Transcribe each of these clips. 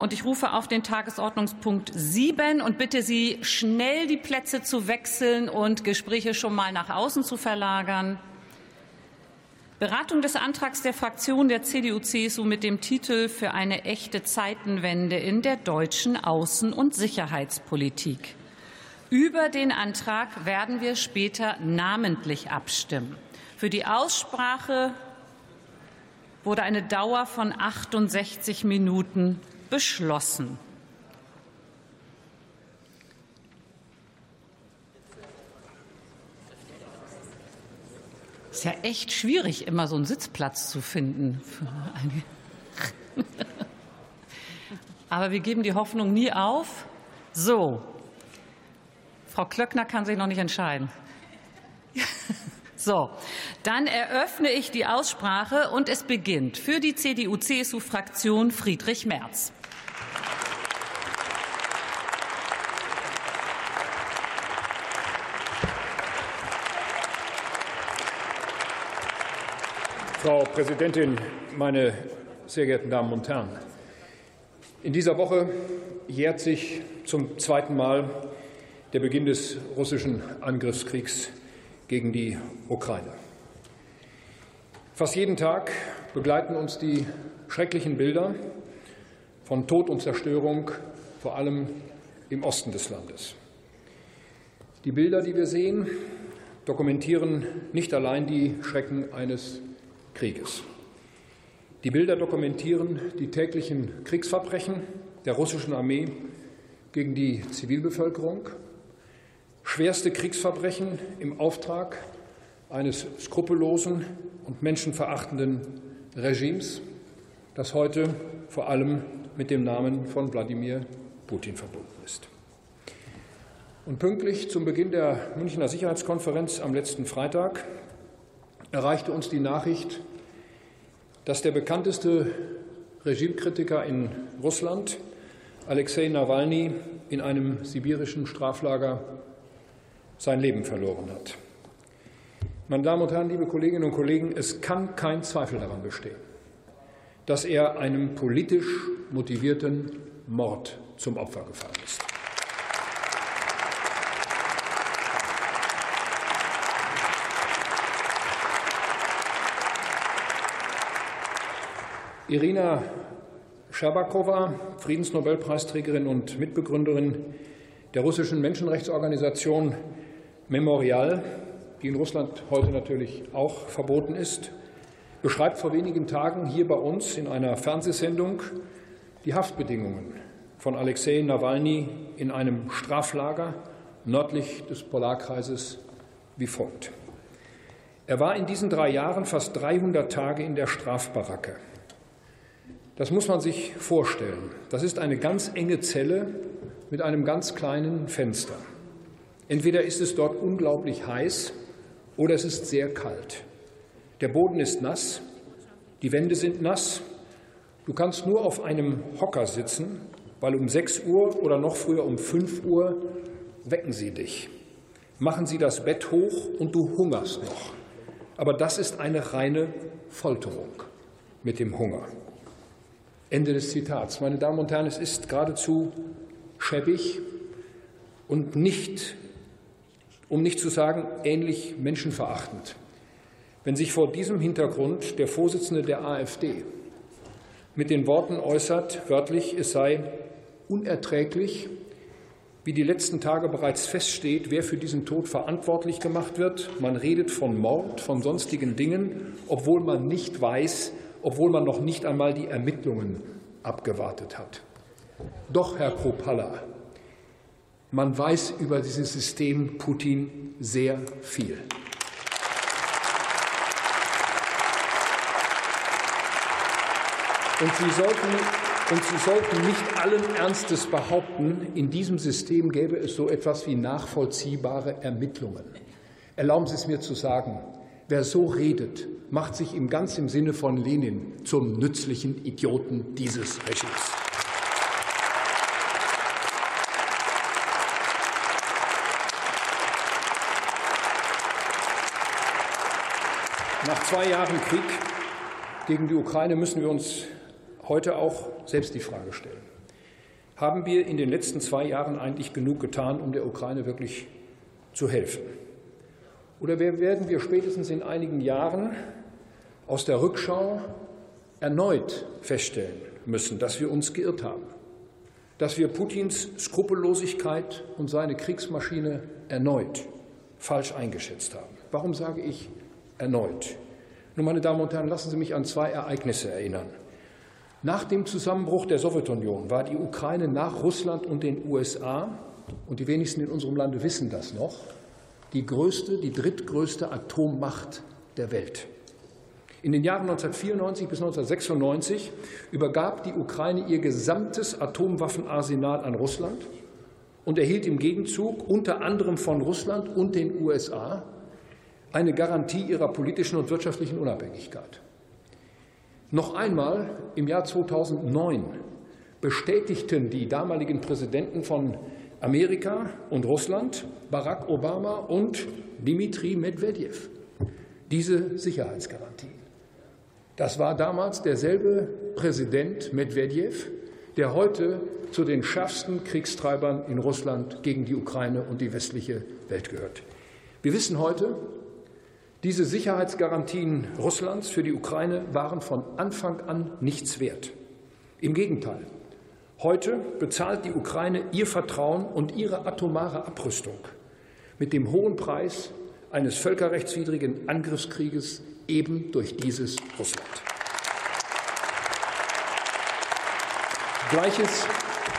Und ich rufe auf den Tagesordnungspunkt 7 und bitte Sie, schnell die Plätze zu wechseln und Gespräche schon mal nach außen zu verlagern. Beratung des Antrags der Fraktion der CDU-CSU mit dem Titel für eine echte Zeitenwende in der deutschen Außen- und Sicherheitspolitik. Über den Antrag werden wir später namentlich abstimmen. Für die Aussprache wurde eine Dauer von 68 Minuten beschlossen. Es ist ja echt schwierig, immer so einen Sitzplatz zu finden. Aber wir geben die Hoffnung nie auf. So, Frau Klöckner kann sich noch nicht entscheiden. So, dann eröffne ich die Aussprache und es beginnt für die CDU-CSU-Fraktion Friedrich Merz. Frau Präsidentin, meine sehr geehrten Damen und Herren! In dieser Woche jährt sich zum zweiten Mal der Beginn des russischen Angriffskriegs gegen die Ukraine. Fast jeden Tag begleiten uns die schrecklichen Bilder von Tod und Zerstörung, vor allem im Osten des Landes. Die Bilder, die wir sehen, dokumentieren nicht allein die Schrecken eines Krieges. Die Bilder dokumentieren die täglichen Kriegsverbrechen der russischen Armee gegen die Zivilbevölkerung, schwerste Kriegsverbrechen im Auftrag eines skrupellosen und menschenverachtenden Regimes, das heute vor allem mit dem Namen von Wladimir Putin verbunden ist. Und pünktlich zum Beginn der Münchner Sicherheitskonferenz am letzten Freitag erreichte uns die Nachricht, dass der bekannteste Regimekritiker in Russland, Alexei Nawalny, in einem sibirischen Straflager sein Leben verloren hat. Meine Damen und Herren, liebe Kolleginnen und Kollegen, es kann kein Zweifel daran bestehen, dass er einem politisch motivierten Mord zum Opfer gefallen ist. Irina Scherbakowa, Friedensnobelpreisträgerin und Mitbegründerin der russischen Menschenrechtsorganisation Memorial, die in Russland heute natürlich auch verboten ist, beschreibt vor wenigen Tagen hier bei uns in einer Fernsehsendung die Haftbedingungen von Alexei Nawalny in einem Straflager nördlich des Polarkreises wie folgt. Er war in diesen drei Jahren fast 300 Tage in der Strafbaracke. Das muss man sich vorstellen. Das ist eine ganz enge Zelle mit einem ganz kleinen Fenster. Entweder ist es dort unglaublich heiß oder es ist sehr kalt. Der Boden ist nass, die Wände sind nass. Du kannst nur auf einem Hocker sitzen, weil um 6 Uhr oder noch früher um 5 Uhr wecken sie dich. Machen sie das Bett hoch und du hungerst noch. Aber das ist eine reine Folterung mit dem Hunger. Ende des Zitats. Meine Damen und Herren, es ist geradezu schäbig und nicht, um nicht zu sagen, ähnlich menschenverachtend, wenn sich vor diesem Hintergrund der Vorsitzende der AfD mit den Worten äußert, wörtlich, es sei unerträglich, wie die letzten Tage bereits feststeht, wer für diesen Tod verantwortlich gemacht wird. Man redet von Mord, von sonstigen Dingen, obwohl man nicht weiß, obwohl man noch nicht einmal die Ermittlungen abgewartet hat. Doch, Herr Kropalla, man weiß über dieses System Putin sehr viel. Und Sie sollten, und Sie sollten nicht allen Ernstes behaupten, in diesem System gäbe es so etwas wie nachvollziehbare Ermittlungen. Erlauben Sie es mir zu sagen, wer so redet, macht sich im ganz im Sinne von Lenin zum nützlichen Idioten dieses Regimes. Nach zwei Jahren Krieg gegen die Ukraine müssen wir uns heute auch selbst die Frage stellen. haben wir in den letzten zwei Jahren eigentlich genug getan, um der Ukraine wirklich zu helfen? Oder werden wir spätestens in einigen Jahren aus der Rückschau erneut feststellen müssen, dass wir uns geirrt haben, dass wir Putins Skrupellosigkeit und seine Kriegsmaschine erneut falsch eingeschätzt haben. Warum sage ich erneut? Nun, meine Damen und Herren, lassen Sie mich an zwei Ereignisse erinnern. Nach dem Zusammenbruch der Sowjetunion war die Ukraine nach Russland und den USA, und die wenigsten in unserem Lande wissen das noch, die größte, die drittgrößte Atommacht der Welt. In den Jahren 1994 bis 1996 übergab die Ukraine ihr gesamtes Atomwaffenarsenal an Russland und erhielt im Gegenzug unter anderem von Russland und den USA eine Garantie ihrer politischen und wirtschaftlichen Unabhängigkeit. Noch einmal im Jahr 2009 bestätigten die damaligen Präsidenten von Amerika und Russland, Barack Obama und Dmitri Medvedev, diese Sicherheitsgarantien. Das war damals derselbe Präsident Medvedev, der heute zu den schärfsten Kriegstreibern in Russland gegen die Ukraine und die westliche Welt gehört. Wir wissen heute, diese Sicherheitsgarantien Russlands für die Ukraine waren von Anfang an nichts wert. Im Gegenteil, heute bezahlt die Ukraine ihr Vertrauen und ihre atomare Abrüstung mit dem hohen Preis eines völkerrechtswidrigen Angriffskrieges eben durch dieses Russland. Gleiches,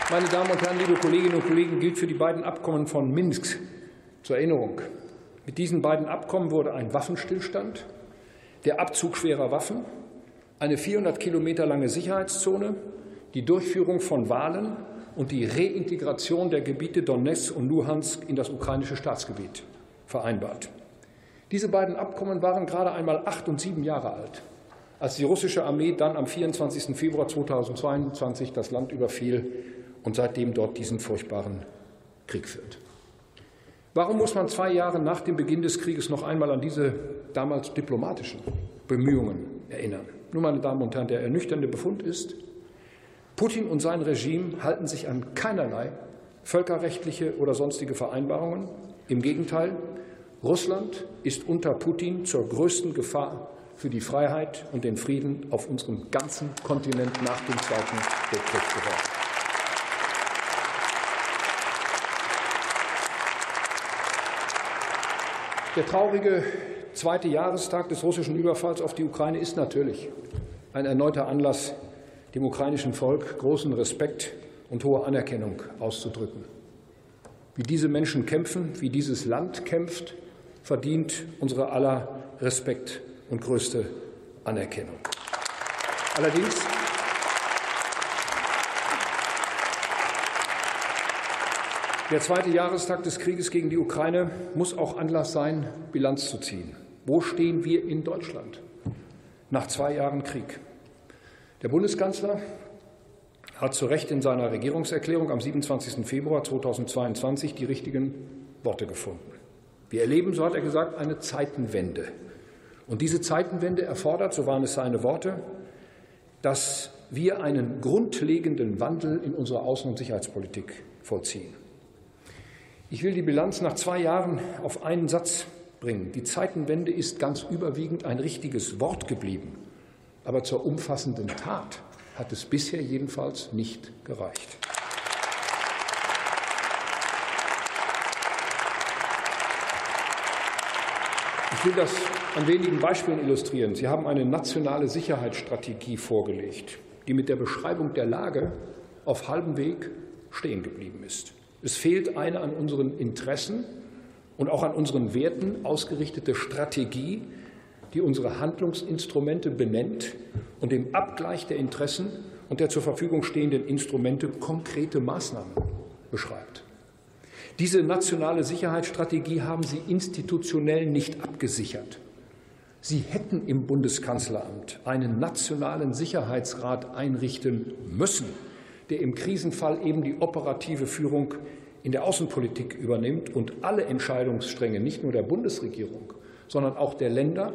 meine Damen und Herren, liebe Kolleginnen und Kollegen, gilt für die beiden Abkommen von Minsk. Zur Erinnerung. Mit diesen beiden Abkommen wurde ein Waffenstillstand, der Abzug schwerer Waffen, eine 400 Kilometer lange Sicherheitszone, die Durchführung von Wahlen und die Reintegration der Gebiete Donetsk und Luhansk in das ukrainische Staatsgebiet vereinbart. Diese beiden Abkommen waren gerade einmal acht und sieben Jahre alt als die russische Armee dann am 24. Februar 2022 das Land überfiel und seitdem dort diesen furchtbaren Krieg führt. Warum muss man zwei Jahre nach dem Beginn des Krieges noch einmal an diese damals diplomatischen Bemühungen erinnern? Nun, meine Damen und Herren, der ernüchternde Befund ist, Putin und sein Regime halten sich an keinerlei völkerrechtliche oder sonstige Vereinbarungen. Im Gegenteil, Russland ist unter Putin zur größten Gefahr für die Freiheit und den Frieden auf unserem ganzen Kontinent nach dem Zweiten Weltkrieg geworden. Der traurige zweite Jahrestag des russischen Überfalls auf die Ukraine ist natürlich ein erneuter Anlass, dem ukrainischen Volk großen Respekt und hohe Anerkennung auszudrücken. Wie diese Menschen kämpfen, wie dieses Land kämpft, verdient unsere aller Respekt und größte Anerkennung. Allerdings Der zweite Jahrestag des Krieges gegen die Ukraine muss auch Anlass sein, Bilanz zu ziehen. Wo stehen wir in Deutschland nach zwei Jahren Krieg? Der Bundeskanzler hat zu Recht in seiner Regierungserklärung am 27. Februar 2022 die richtigen Worte gefunden. Wir erleben, so hat er gesagt, eine Zeitenwende. Und diese Zeitenwende erfordert, so waren es seine Worte, dass wir einen grundlegenden Wandel in unserer Außen- und Sicherheitspolitik vollziehen. Ich will die Bilanz nach zwei Jahren auf einen Satz bringen. Die Zeitenwende ist ganz überwiegend ein richtiges Wort geblieben, aber zur umfassenden Tat hat es bisher jedenfalls nicht gereicht. Ich will das an wenigen Beispielen illustrieren. Sie haben eine nationale Sicherheitsstrategie vorgelegt, die mit der Beschreibung der Lage auf halbem Weg stehen geblieben ist. Es fehlt eine an unseren Interessen und auch an unseren Werten ausgerichtete Strategie, die unsere Handlungsinstrumente benennt und im Abgleich der Interessen und der zur Verfügung stehenden Instrumente konkrete Maßnahmen beschreibt. Diese nationale Sicherheitsstrategie haben Sie institutionell nicht abgesichert. Sie hätten im Bundeskanzleramt einen nationalen Sicherheitsrat einrichten müssen, der im Krisenfall eben die operative Führung in der Außenpolitik übernimmt und alle Entscheidungsstränge nicht nur der Bundesregierung, sondern auch der Länder,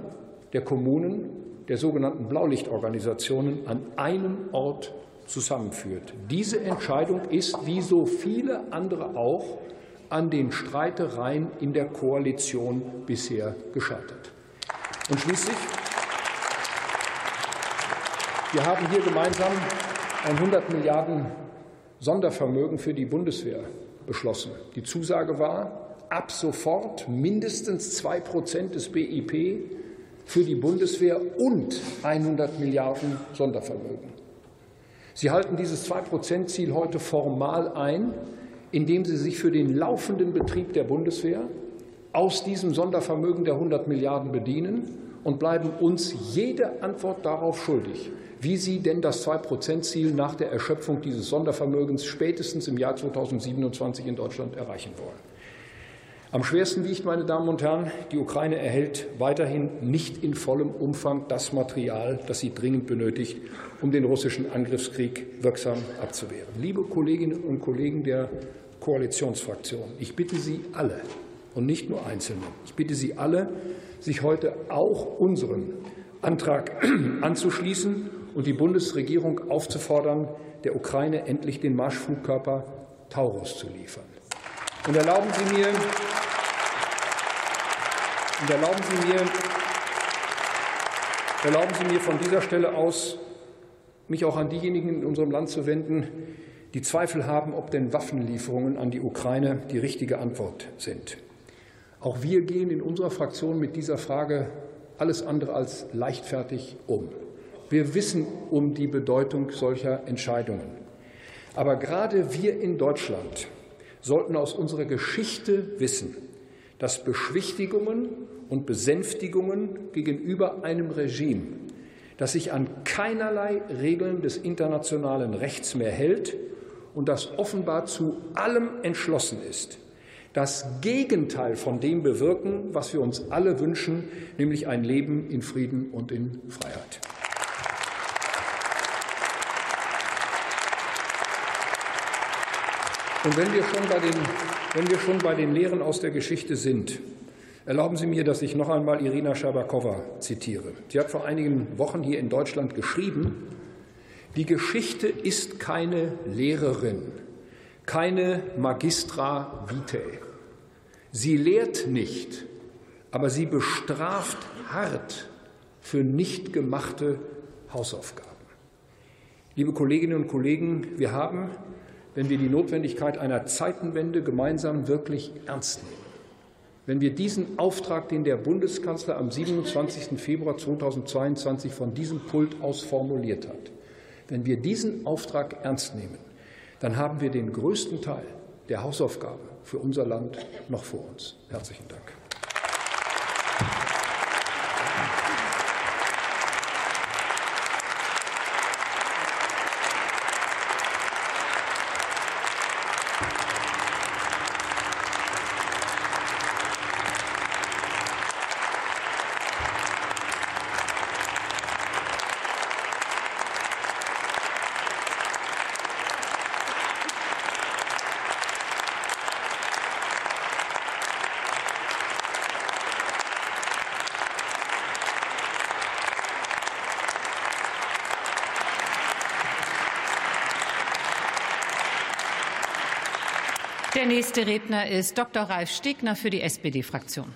der Kommunen, der sogenannten Blaulichtorganisationen an einem Ort zusammenführt. Diese Entscheidung ist, wie so viele andere auch, an den Streitereien in der Koalition bisher gescheitert. Und schließlich, wir haben hier gemeinsam ein 100 Milliarden Sondervermögen für die Bundeswehr beschlossen. Die Zusage war, ab sofort mindestens zwei Prozent des BIP für die Bundeswehr und 100 Milliarden Sondervermögen. Sie halten dieses Zwei-Prozent-Ziel heute formal ein, indem Sie sich für den laufenden Betrieb der Bundeswehr aus diesem Sondervermögen der 100 Milliarden bedienen und bleiben uns jede Antwort darauf schuldig, wie Sie denn das Zwei-Prozent-Ziel nach der Erschöpfung dieses Sondervermögens spätestens im Jahr 2027 in Deutschland erreichen wollen. Am schwersten wiegt, meine Damen und Herren, die Ukraine erhält weiterhin nicht in vollem Umfang das Material, das sie dringend benötigt, um den russischen Angriffskrieg wirksam abzuwehren. Liebe Kolleginnen und Kollegen der Koalitionsfraktion, ich bitte Sie alle und nicht nur Einzelne, ich bitte Sie alle, sich heute auch unserem Antrag anzuschließen und die Bundesregierung aufzufordern, der Ukraine endlich den Marschflugkörper Taurus zu liefern. Und erlauben Sie mir, und erlauben Sie mir, erlauben Sie mir von dieser Stelle aus, mich auch an diejenigen in unserem Land zu wenden, die Zweifel haben, ob denn Waffenlieferungen an die Ukraine die richtige Antwort sind. Auch wir gehen in unserer Fraktion mit dieser Frage alles andere als leichtfertig um. Wir wissen um die Bedeutung solcher Entscheidungen. Aber gerade wir in Deutschland sollten aus unserer Geschichte wissen, dass Beschwichtigungen und Besänftigungen gegenüber einem Regime, das sich an keinerlei Regeln des internationalen Rechts mehr hält und das offenbar zu allem entschlossen ist, das Gegenteil von dem bewirken, was wir uns alle wünschen, nämlich ein Leben in Frieden und in Freiheit. Und wenn wir schon bei den, wenn wir schon bei den Lehren aus der Geschichte sind, erlauben Sie mir, dass ich noch einmal Irina Schabakowa zitiere. Sie hat vor einigen Wochen hier in Deutschland geschrieben, die Geschichte ist keine Lehrerin, keine Magistra vitae. Sie lehrt nicht, aber sie bestraft hart für nicht gemachte Hausaufgaben. Liebe Kolleginnen und Kollegen, wir haben wenn wir die Notwendigkeit einer Zeitenwende gemeinsam wirklich ernst nehmen. Wenn wir diesen Auftrag, den der Bundeskanzler am 27. Februar 2022 von diesem Pult aus formuliert hat, wenn wir diesen Auftrag ernst nehmen, dann haben wir den größten Teil der Hausaufgaben für unser Land noch vor uns. Herzlichen Dank. Der nächste Redner ist Dr. Ralf Stegner für die SPD-Fraktion.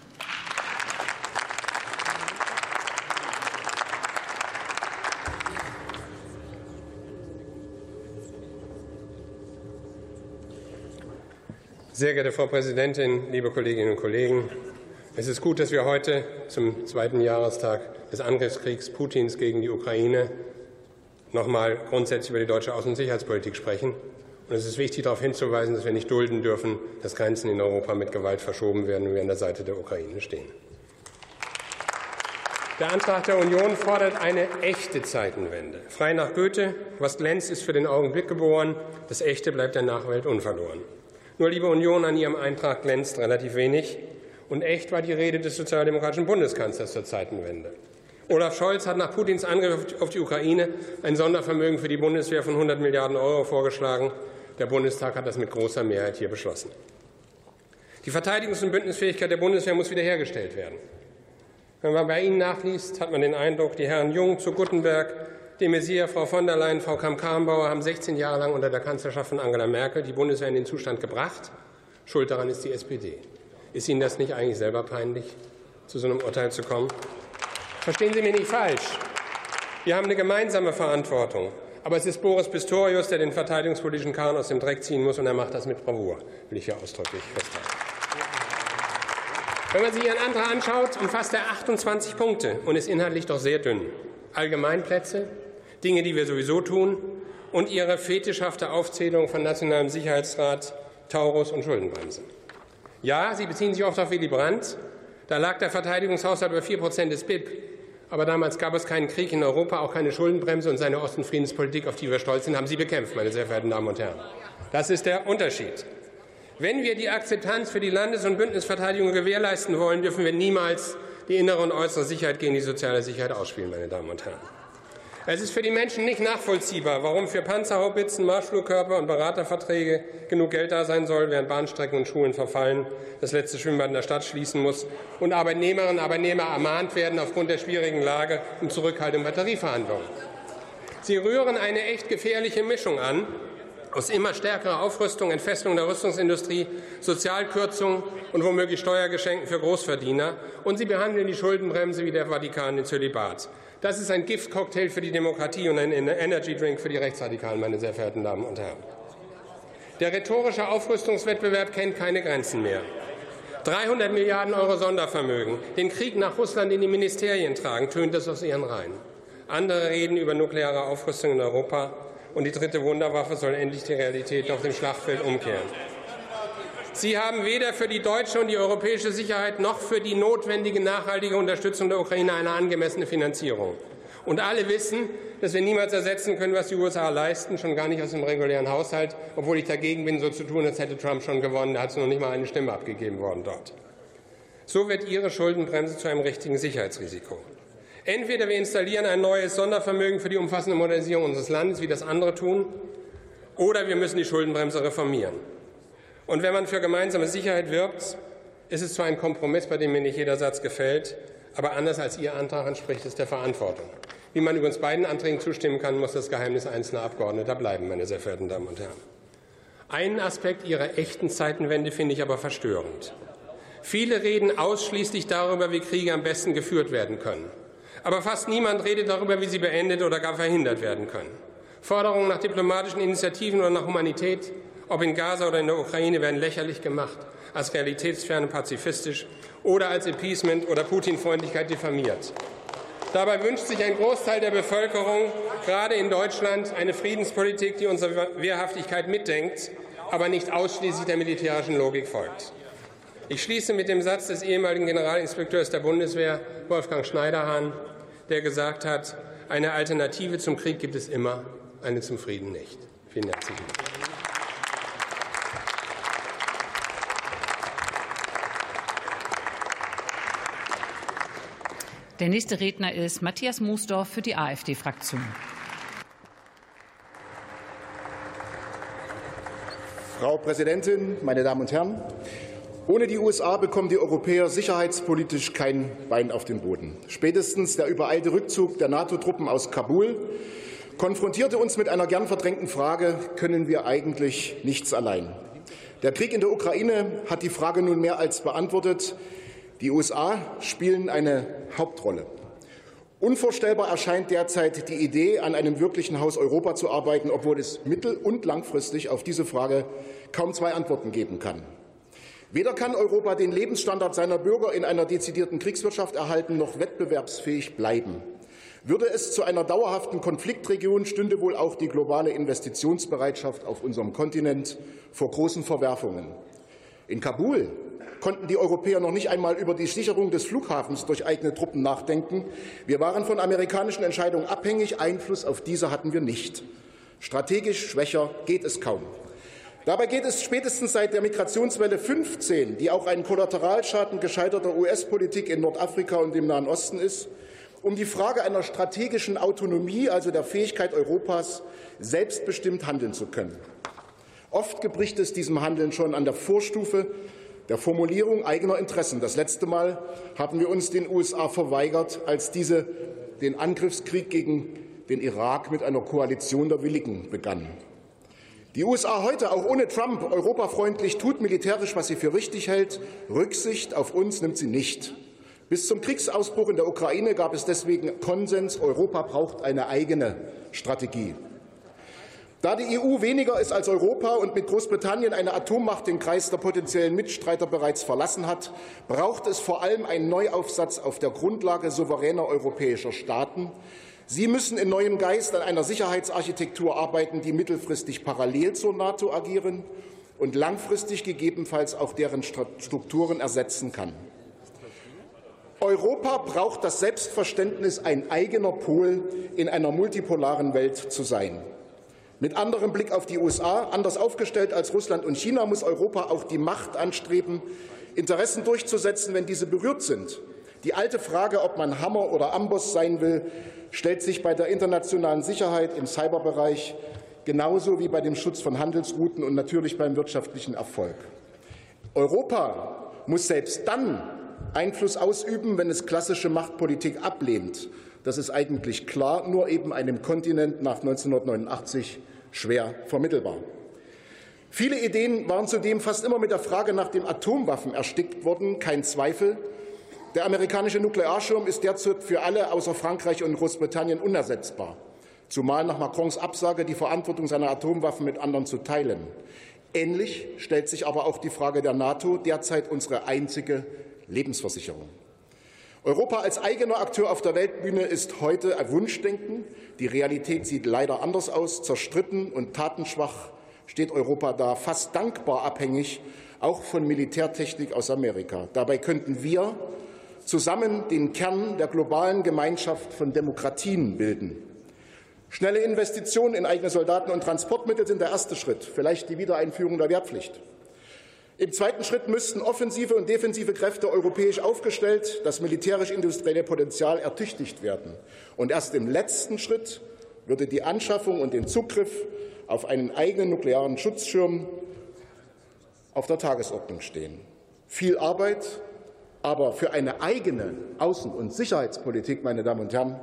Sehr geehrte Frau Präsidentin, liebe Kolleginnen und Kollegen! Es ist gut, dass wir heute zum zweiten Jahrestag des Angriffskriegs Putins gegen die Ukraine noch einmal grundsätzlich über die deutsche Außen- und Sicherheitspolitik sprechen. Und es ist wichtig, darauf hinzuweisen, dass wir nicht dulden dürfen, dass Grenzen in Europa mit Gewalt verschoben werden und wir an der Seite der Ukraine stehen. Der Antrag der Union fordert eine echte Zeitenwende. Frei nach Goethe, was glänzt, ist für den Augenblick geboren, das Echte bleibt der Nachwelt unverloren. Nur, liebe Union, an Ihrem Eintrag glänzt relativ wenig. Und echt war die Rede des sozialdemokratischen Bundeskanzlers zur Zeitenwende. Olaf Scholz hat nach Putins Angriff auf die Ukraine ein Sondervermögen für die Bundeswehr von 100 Milliarden Euro vorgeschlagen. Der Bundestag hat das mit großer Mehrheit hier beschlossen. Die Verteidigungs- und Bündnisfähigkeit der Bundeswehr muss wiederhergestellt werden. Wenn man bei Ihnen nachliest, hat man den Eindruck, die Herren Jung zu Guttenberg De Maizière, Frau von der Leyen, Frau Kamm-Karrenbauer haben 16 Jahre lang unter der Kanzlerschaft von Angela Merkel die Bundeswehr in den Zustand gebracht. Schuld daran ist die SPD. Ist Ihnen das nicht eigentlich selber peinlich, zu so einem Urteil zu kommen? Verstehen Sie mich nicht falsch. Wir haben eine gemeinsame Verantwortung. Aber es ist Boris Pistorius, der den verteidigungspolitischen Karren aus dem Dreck ziehen muss, und er macht das mit Bravour, will ich hier ausdrücklich festhalten. Wenn man sich Ihren Antrag anschaut, umfasst er 28 Punkte und ist inhaltlich doch sehr dünn. Allgemeinplätze, Dinge, die wir sowieso tun, und Ihre fetischhafte Aufzählung von Nationalem Sicherheitsrat, Taurus und Schuldenbremse. Ja, Sie beziehen sich oft auf Willy Brandt. Da lag der Verteidigungshaushalt über 4 Prozent des BIP. Aber damals gab es keinen Krieg in Europa, auch keine Schuldenbremse und seine Ostenfriedenspolitik, auf die wir stolz sind, haben Sie bekämpft, meine sehr verehrten Damen und Herren. Das ist der Unterschied. Wenn wir die Akzeptanz für die Landes- und Bündnisverteidigung gewährleisten wollen, dürfen wir niemals die innere und äußere Sicherheit gegen die soziale Sicherheit ausspielen, meine Damen und Herren. Es ist für die Menschen nicht nachvollziehbar, warum für Panzerhaubitzen, Marschflugkörper und Beraterverträge genug Geld da sein soll, während Bahnstrecken und Schulen verfallen, das letzte Schwimmbad in der Stadt schließen muss und Arbeitnehmerinnen und Arbeitnehmer ermahnt werden aufgrund der schwierigen Lage um Zurückhaltung bei Tarifverhandlungen. Sie rühren eine echt gefährliche Mischung an aus immer stärkerer Aufrüstung, Entfestung der Rüstungsindustrie, Sozialkürzungen und womöglich Steuergeschenken für Großverdiener. Und sie behandeln die Schuldenbremse wie der Vatikan den Zölibat. Das ist ein Giftcocktail für die Demokratie und ein Energy Drink für die Rechtsradikalen, meine sehr verehrten Damen und Herren. Der rhetorische Aufrüstungswettbewerb kennt keine Grenzen mehr. 300 Milliarden Euro Sondervermögen, den Krieg nach Russland in die Ministerien tragen, tönt es aus ihren Reihen. Andere reden über nukleare Aufrüstung in Europa und die dritte Wunderwaffe soll endlich die Realität auf dem Schlachtfeld umkehren. Sie haben weder für die deutsche und die europäische Sicherheit noch für die notwendige nachhaltige Unterstützung der Ukraine eine angemessene Finanzierung. Und alle wissen, dass wir niemals ersetzen können, was die USA leisten, schon gar nicht aus dem regulären Haushalt, obwohl ich dagegen bin, so zu tun, als hätte Trump schon gewonnen. Da hat es noch nicht mal eine Stimme abgegeben worden dort. So wird Ihre Schuldenbremse zu einem richtigen Sicherheitsrisiko. Entweder wir installieren ein neues Sondervermögen für die umfassende Modernisierung unseres Landes, wie das andere tun, oder wir müssen die Schuldenbremse reformieren. Und wenn man für gemeinsame Sicherheit wirbt, ist es zwar ein Kompromiss, bei dem mir nicht jeder Satz gefällt, aber anders als Ihr Antrag entspricht es der Verantwortung. Wie man übrigens beiden Anträgen zustimmen kann, muss das Geheimnis einzelner Abgeordneter bleiben, meine sehr verehrten Damen und Herren. Einen Aspekt Ihrer echten Zeitenwende finde ich aber verstörend. Viele reden ausschließlich darüber, wie Kriege am besten geführt werden können. Aber fast niemand redet darüber, wie sie beendet oder gar verhindert werden können. Forderungen nach diplomatischen Initiativen oder nach Humanität ob in Gaza oder in der Ukraine, werden lächerlich gemacht, als realitätsfern und pazifistisch oder als Appeasement oder Putin-Freundlichkeit diffamiert. Dabei wünscht sich ein Großteil der Bevölkerung, gerade in Deutschland, eine Friedenspolitik, die unsere Wehrhaftigkeit mitdenkt, aber nicht ausschließlich der militärischen Logik folgt. Ich schließe mit dem Satz des ehemaligen Generalinspekteurs der Bundeswehr, Wolfgang Schneiderhahn, der gesagt hat, eine Alternative zum Krieg gibt es immer, eine zum Frieden nicht. Vielen herzlichen Dank. Der nächste Redner ist Matthias Moosdorf für die AfD-Fraktion. Frau Präsidentin, meine Damen und Herren! Ohne die USA bekommen die Europäer sicherheitspolitisch kein Bein auf den Boden. Spätestens der übereilte Rückzug der NATO-Truppen aus Kabul konfrontierte uns mit einer gern verdrängten Frage, können wir eigentlich nichts allein? Der Krieg in der Ukraine hat die Frage nun mehr als beantwortet. Die USA spielen eine Hauptrolle. Unvorstellbar erscheint derzeit die Idee, an einem wirklichen Haus Europa zu arbeiten, obwohl es mittel- und langfristig auf diese Frage kaum zwei Antworten geben kann. Weder kann Europa den Lebensstandard seiner Bürger in einer dezidierten Kriegswirtschaft erhalten, noch wettbewerbsfähig bleiben. Würde es zu einer dauerhaften Konfliktregion, stünde wohl auch die globale Investitionsbereitschaft auf unserem Kontinent vor großen Verwerfungen. In Kabul konnten die Europäer noch nicht einmal über die Sicherung des Flughafens durch eigene Truppen nachdenken. Wir waren von amerikanischen Entscheidungen abhängig. Einfluss auf diese hatten wir nicht. Strategisch schwächer geht es kaum. Dabei geht es spätestens seit der Migrationswelle 15, die auch ein Kollateralschaden gescheiterter US-Politik in Nordafrika und dem Nahen Osten ist, um die Frage einer strategischen Autonomie, also der Fähigkeit Europas, selbstbestimmt handeln zu können. Oft gebricht es diesem Handeln schon an der Vorstufe der Formulierung eigener Interessen. Das letzte Mal haben wir uns den USA verweigert, als diese den Angriffskrieg gegen den Irak mit einer Koalition der Willigen begann. Die USA heute, auch ohne Trump, europafreundlich, tut militärisch, was sie für richtig hält. Rücksicht auf uns nimmt sie nicht. Bis zum Kriegsausbruch in der Ukraine gab es deswegen Konsens, Europa braucht eine eigene Strategie. Da die EU weniger ist als Europa und mit Großbritannien eine Atommacht den Kreis der potenziellen Mitstreiter bereits verlassen hat, braucht es vor allem einen Neuaufsatz auf der Grundlage souveräner europäischer Staaten, Sie müssen in neuem Geist an einer Sicherheitsarchitektur arbeiten, die mittelfristig parallel zur NATO agieren und langfristig gegebenenfalls auch deren Strukturen ersetzen kann. Europa braucht das Selbstverständnis, ein eigener Pol in einer multipolaren Welt zu sein. Mit anderem Blick auf die USA, anders aufgestellt als Russland und China, muss Europa auch die Macht anstreben, Interessen durchzusetzen, wenn diese berührt sind. Die alte Frage, ob man Hammer oder Amboss sein will, stellt sich bei der internationalen Sicherheit im Cyberbereich genauso wie bei dem Schutz von Handelsrouten und natürlich beim wirtschaftlichen Erfolg. Europa muss selbst dann Einfluss ausüben, wenn es klassische Machtpolitik ablehnt. Das ist eigentlich klar, nur eben einem Kontinent nach 1989 schwer vermittelbar. Viele Ideen waren zudem fast immer mit der Frage nach den Atomwaffen erstickt worden. Kein Zweifel, der amerikanische Nuklearschirm ist derzeit für alle außer Frankreich und Großbritannien unersetzbar, zumal nach Macrons Absage die Verantwortung seiner Atomwaffen mit anderen zu teilen. Ähnlich stellt sich aber auch die Frage der NATO, derzeit unsere einzige Lebensversicherung. Europa als eigener Akteur auf der Weltbühne ist heute ein Wunschdenken. Die Realität sieht leider anders aus. Zerstritten und tatenschwach steht Europa da, fast dankbar abhängig, auch von Militärtechnik aus Amerika. Dabei könnten wir zusammen den Kern der globalen Gemeinschaft von Demokratien bilden. Schnelle Investitionen in eigene Soldaten und Transportmittel sind der erste Schritt, vielleicht die Wiedereinführung der Wehrpflicht. Im zweiten Schritt müssten offensive und defensive Kräfte europäisch aufgestellt, das militärisch-industrielle Potenzial ertüchtigt werden. Und erst im letzten Schritt würde die Anschaffung und den Zugriff auf einen eigenen nuklearen Schutzschirm auf der Tagesordnung stehen. Viel Arbeit, aber für eine eigene Außen- und Sicherheitspolitik, meine Damen und Herren,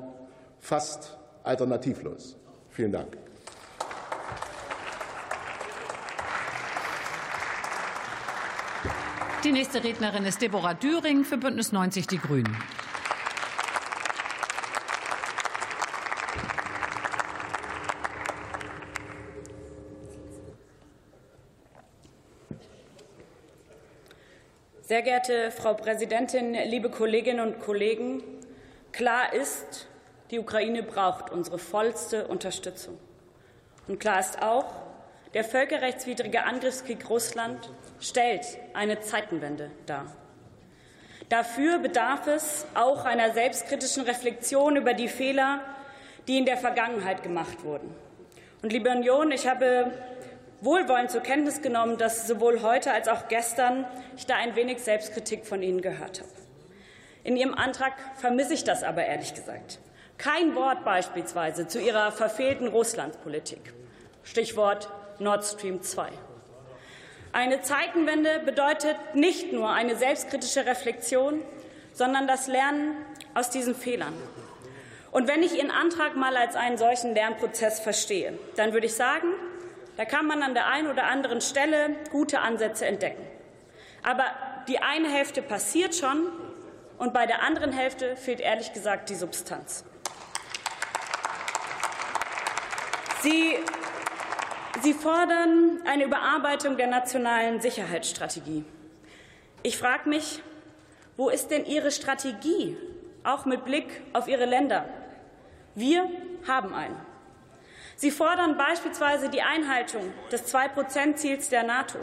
fast alternativlos. Vielen Dank. Die nächste Rednerin ist Deborah Düring für Bündnis 90 Die Grünen. Sehr geehrte Frau Präsidentin, liebe Kolleginnen und Kollegen, klar ist, die Ukraine braucht unsere vollste Unterstützung. Und klar ist auch, der völkerrechtswidrige Angriffskrieg Russland stellt eine Zeitenwende dar. Dafür bedarf es auch einer selbstkritischen Reflexion über die Fehler, die in der Vergangenheit gemacht wurden. Und liebe Union, ich habe wohlwollend zur Kenntnis genommen, dass sowohl heute als auch gestern ich da ein wenig Selbstkritik von Ihnen gehört habe. In Ihrem Antrag vermisse ich das aber ehrlich gesagt. Kein Wort beispielsweise zu Ihrer verfehlten Russlandpolitik. Stichwort Nord Stream 2. Eine Zeitenwende bedeutet nicht nur eine selbstkritische Reflexion, sondern das Lernen aus diesen Fehlern. Und wenn ich Ihren Antrag mal als einen solchen Lernprozess verstehe, dann würde ich sagen, da kann man an der einen oder anderen Stelle gute Ansätze entdecken. Aber die eine Hälfte passiert schon und bei der anderen Hälfte fehlt ehrlich gesagt die Substanz. Sie, Sie fordern eine Überarbeitung der nationalen Sicherheitsstrategie. Ich frage mich, wo ist denn Ihre Strategie, auch mit Blick auf Ihre Länder? Wir haben eine. Sie fordern beispielsweise die Einhaltung des Zwei-Prozent-Ziels der NATO.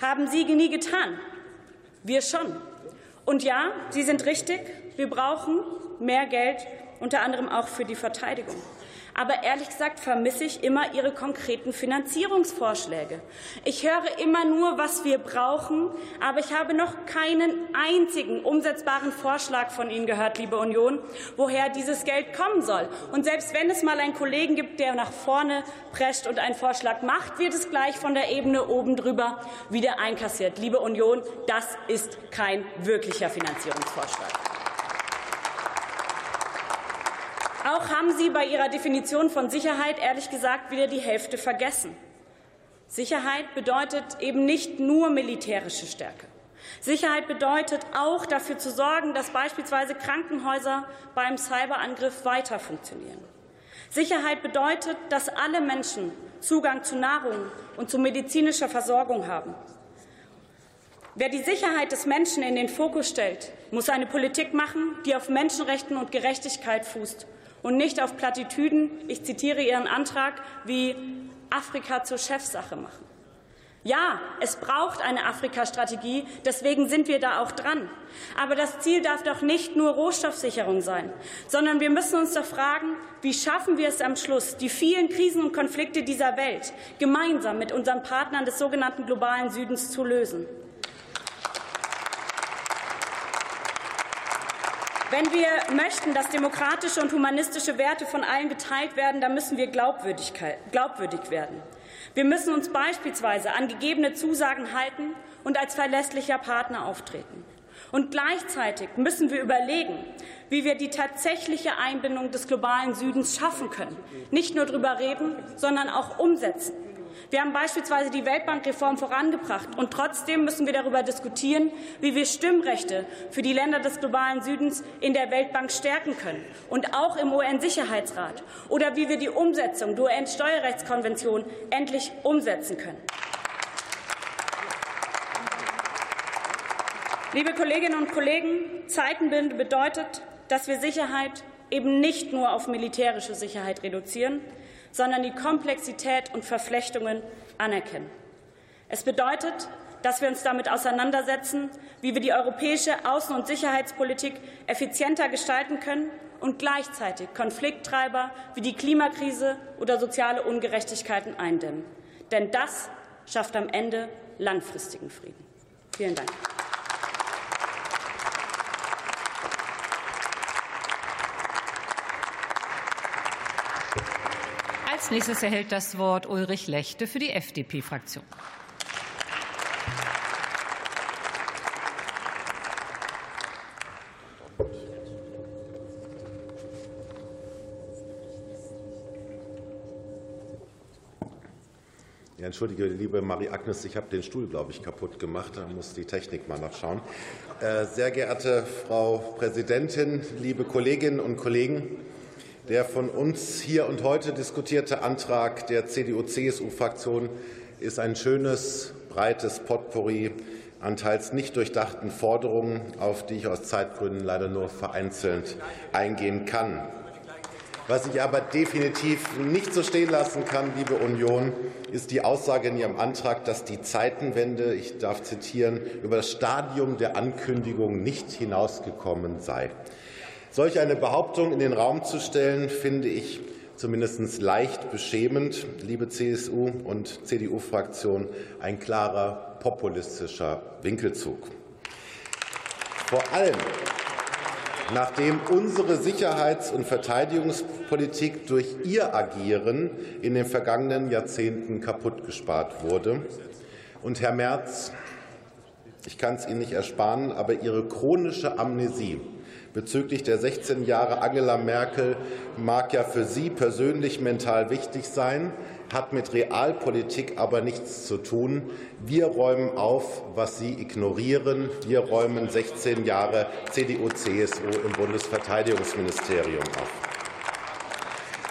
Haben Sie nie getan? Wir schon. Und ja, Sie sind richtig, wir brauchen mehr Geld, unter anderem auch für die Verteidigung. Aber ehrlich gesagt vermisse ich immer Ihre konkreten Finanzierungsvorschläge. Ich höre immer nur, was wir brauchen, aber ich habe noch keinen einzigen umsetzbaren Vorschlag von Ihnen gehört, liebe Union, woher dieses Geld kommen soll. Und selbst wenn es mal einen Kollegen gibt, der nach vorne prescht und einen Vorschlag macht, wird es gleich von der Ebene oben drüber wieder einkassiert. Liebe Union, das ist kein wirklicher Finanzierungsvorschlag. Auch haben Sie bei Ihrer Definition von Sicherheit ehrlich gesagt wieder die Hälfte vergessen. Sicherheit bedeutet eben nicht nur militärische Stärke. Sicherheit bedeutet auch dafür zu sorgen, dass beispielsweise Krankenhäuser beim Cyberangriff weiter funktionieren. Sicherheit bedeutet, dass alle Menschen Zugang zu Nahrung und zu medizinischer Versorgung haben. Wer die Sicherheit des Menschen in den Fokus stellt, muss eine Politik machen, die auf Menschenrechten und Gerechtigkeit fußt und nicht auf Plattitüden, ich zitiere Ihren Antrag, wie Afrika zur Chefsache machen. Ja, es braucht eine Afrika-Strategie, deswegen sind wir da auch dran. Aber das Ziel darf doch nicht nur Rohstoffsicherung sein, sondern wir müssen uns doch fragen, wie schaffen wir es am Schluss, die vielen Krisen und Konflikte dieser Welt gemeinsam mit unseren Partnern des sogenannten globalen Südens zu lösen. Wenn wir möchten, dass demokratische und humanistische Werte von allen geteilt werden, dann müssen wir glaubwürdig werden. Wir müssen uns beispielsweise an gegebene Zusagen halten und als verlässlicher Partner auftreten. Und gleichzeitig müssen wir überlegen, wie wir die tatsächliche Einbindung des globalen Südens schaffen können. Nicht nur darüber reden, sondern auch umsetzen. Wir haben beispielsweise die Weltbankreform vorangebracht. Und trotzdem müssen wir darüber diskutieren, wie wir Stimmrechte für die Länder des globalen Südens in der Weltbank stärken können und auch im UN-Sicherheitsrat oder wie wir die Umsetzung der UN-Steuerrechtskonvention endlich umsetzen können. Liebe Kolleginnen und Kollegen, Zeitenwende bedeutet, dass wir Sicherheit eben nicht nur auf militärische Sicherheit reduzieren, sondern die Komplexität und Verflechtungen anerkennen. Es bedeutet, dass wir uns damit auseinandersetzen, wie wir die europäische Außen- und Sicherheitspolitik effizienter gestalten können und gleichzeitig Konflikttreiber wie die Klimakrise oder soziale Ungerechtigkeiten eindämmen. Denn das schafft am Ende langfristigen Frieden. Vielen Dank. Als nächstes erhält das Wort Ulrich Lechte für die FDP-Fraktion. Ja, entschuldige, liebe Marie-Agnes, ich habe den Stuhl, glaube ich, kaputt gemacht. Da muss die Technik mal nachschauen. Äh, sehr geehrte Frau Präsidentin, liebe Kolleginnen und Kollegen! Der von uns hier und heute diskutierte Antrag der CDU-CSU-Fraktion ist ein schönes, breites Potpourri an teils nicht durchdachten Forderungen, auf die ich aus Zeitgründen leider nur vereinzelt eingehen kann. Was ich aber definitiv nicht so stehen lassen kann, liebe Union, ist die Aussage in Ihrem Antrag, dass die Zeitenwende, ich darf zitieren, über das Stadium der Ankündigung nicht hinausgekommen sei. Solch eine Behauptung in den Raum zu stellen, finde ich zumindest leicht beschämend, liebe CSU und CDU-Fraktion, ein klarer populistischer Winkelzug. Vor allem, nachdem unsere Sicherheits- und Verteidigungspolitik durch ihr Agieren in den vergangenen Jahrzehnten kaputtgespart wurde. Und Herr Merz, ich kann es Ihnen nicht ersparen, aber Ihre chronische Amnesie bezüglich der 16 Jahre Angela Merkel mag ja für Sie persönlich mental wichtig sein, hat mit Realpolitik aber nichts zu tun. Wir räumen auf, was Sie ignorieren. Wir räumen 16 Jahre CDU-CSU im Bundesverteidigungsministerium auf.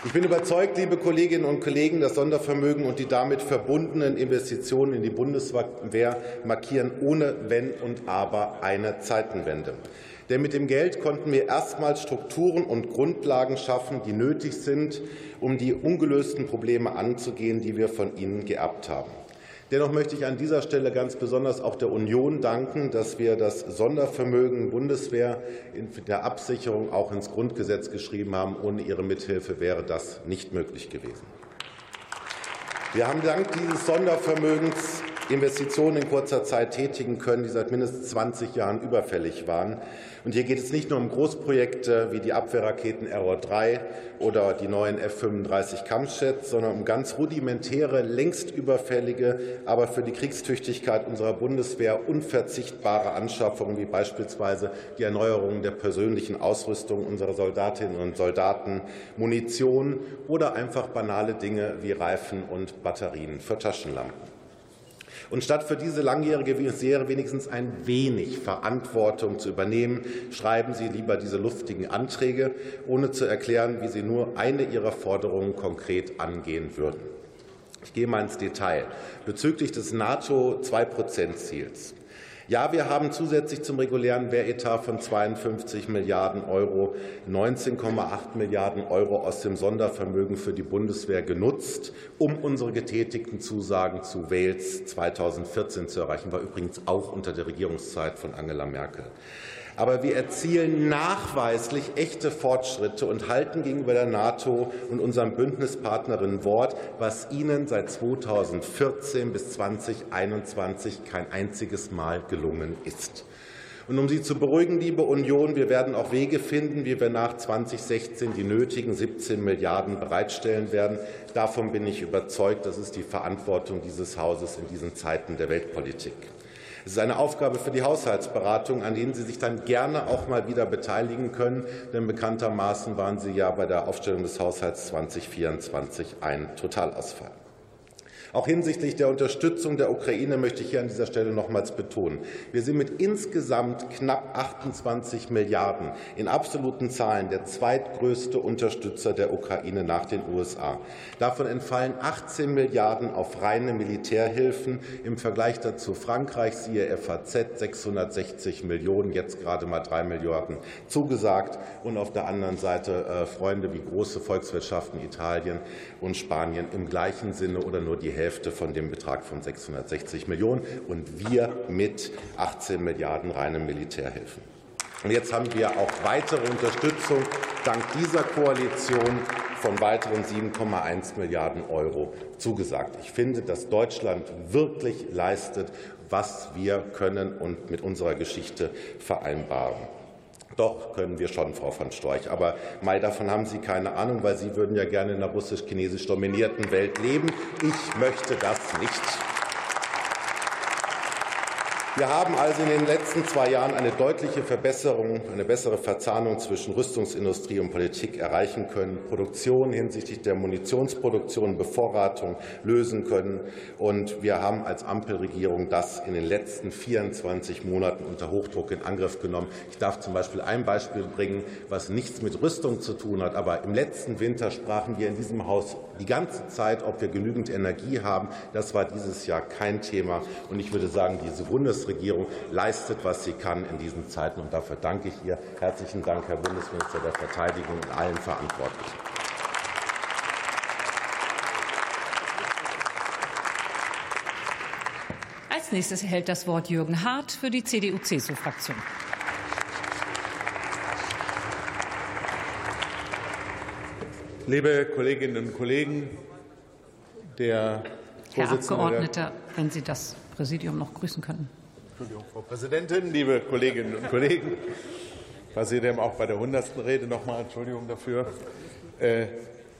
Ich bin überzeugt, liebe Kolleginnen und Kollegen, das Sondervermögen und die damit verbundenen Investitionen in die Bundeswehr markieren ohne Wenn und Aber eine Zeitenwende. Denn mit dem Geld konnten wir erstmals Strukturen und Grundlagen schaffen, die nötig sind, um die ungelösten Probleme anzugehen, die wir von Ihnen geerbt haben. Dennoch möchte ich an dieser Stelle ganz besonders auch der Union danken, dass wir das Sondervermögen Bundeswehr in der Absicherung auch ins Grundgesetz geschrieben haben. Ohne Ihre Mithilfe wäre das nicht möglich gewesen. Wir haben dank dieses Sondervermögens Investitionen in kurzer Zeit tätigen können, die seit mindestens 20 Jahren überfällig waren. Und hier geht es nicht nur um Großprojekte wie die Abwehrraketen Error 3 oder die neuen F-35 Kampfjets, sondern um ganz rudimentäre, längst überfällige, aber für die Kriegstüchtigkeit unserer Bundeswehr unverzichtbare Anschaffungen, wie beispielsweise die Erneuerung der persönlichen Ausrüstung unserer Soldatinnen und Soldaten, Munition oder einfach banale Dinge wie Reifen und Batterien für Taschenlampen. Und statt für diese langjährige Misere wenigstens ein wenig Verantwortung zu übernehmen, schreiben Sie lieber diese luftigen Anträge, ohne zu erklären, wie Sie nur eine Ihrer Forderungen konkret angehen würden. Ich gehe mal ins Detail. Bezüglich des NATO-2-Prozent-Ziels. Ja, wir haben zusätzlich zum regulären Wehretat von 52 Milliarden Euro 19,8 Milliarden Euro aus dem Sondervermögen für die Bundeswehr genutzt, um unsere getätigten Zusagen zu Wales 2014 zu erreichen. War übrigens auch unter der Regierungszeit von Angela Merkel. Aber wir erzielen nachweislich echte Fortschritte und halten gegenüber der NATO und unseren Bündnispartnerinnen Wort, was ihnen seit 2014 bis 2021 kein einziges Mal gelungen ist. Und um Sie zu beruhigen, liebe Union, wir werden auch Wege finden, wie wir nach 2016 die nötigen 17 Milliarden bereitstellen werden. Davon bin ich überzeugt. Das ist die Verantwortung dieses Hauses in diesen Zeiten der Weltpolitik. Es ist eine Aufgabe für die Haushaltsberatung, an denen Sie sich dann gerne auch mal wieder beteiligen können, denn bekanntermaßen waren Sie ja bei der Aufstellung des Haushalts 2024 ein Totalausfall. Auch hinsichtlich der Unterstützung der Ukraine möchte ich hier an dieser Stelle nochmals betonen. Wir sind mit insgesamt knapp 28 Milliarden in absoluten Zahlen der zweitgrößte Unterstützer der Ukraine nach den USA. Davon entfallen 18 Milliarden auf reine Militärhilfen. Im Vergleich dazu Frankreich, siehe FAZ, 660 Millionen, jetzt gerade mal drei Milliarden zugesagt. Und auf der anderen Seite äh, Freunde wie große Volkswirtschaften Italien und Spanien im gleichen Sinne oder nur die Hälfte Hälfte von dem Betrag von 660 Millionen und wir mit 18 Milliarden reinen Militärhilfen. Und jetzt haben wir auch weitere Unterstützung dank dieser Koalition von weiteren 7,1 Milliarden Euro zugesagt. Ich finde, dass Deutschland wirklich leistet, was wir können und mit unserer Geschichte vereinbaren. Doch, können wir schon, Frau von Storch. Aber Mai, davon haben Sie keine Ahnung, weil Sie würden ja gerne in einer russisch-chinesisch dominierten Welt leben. Ich möchte das nicht. Wir haben also in den letzten zwei Jahren eine deutliche Verbesserung, eine bessere Verzahnung zwischen Rüstungsindustrie und Politik erreichen können, Produktion hinsichtlich der Munitionsproduktion, Bevorratung lösen können. Und wir haben als Ampelregierung das in den letzten 24 Monaten unter Hochdruck in Angriff genommen. Ich darf zum Beispiel ein Beispiel bringen, was nichts mit Rüstung zu tun hat. Aber im letzten Winter sprachen wir in diesem Haus die ganze Zeit, ob wir genügend Energie haben. Das war dieses Jahr kein Thema. Und ich würde sagen, diese Bundes Bundesregierung leistet, was sie kann in diesen Zeiten. Und dafür danke ich ihr. Herzlichen Dank, Herr Bundesminister der Verteidigung und allen Verantwortlichen. Als nächstes erhält das Wort Jürgen Hart für die CDU-CSU-Fraktion. Liebe Kolleginnen und Kollegen, der Herr Abgeordneter, wenn Sie das Präsidium noch grüßen könnten. Entschuldigung, Frau Präsidentin, liebe Kolleginnen und Kollegen. Passiert auch bei der 100. Rede noch mal Entschuldigung dafür. Äh,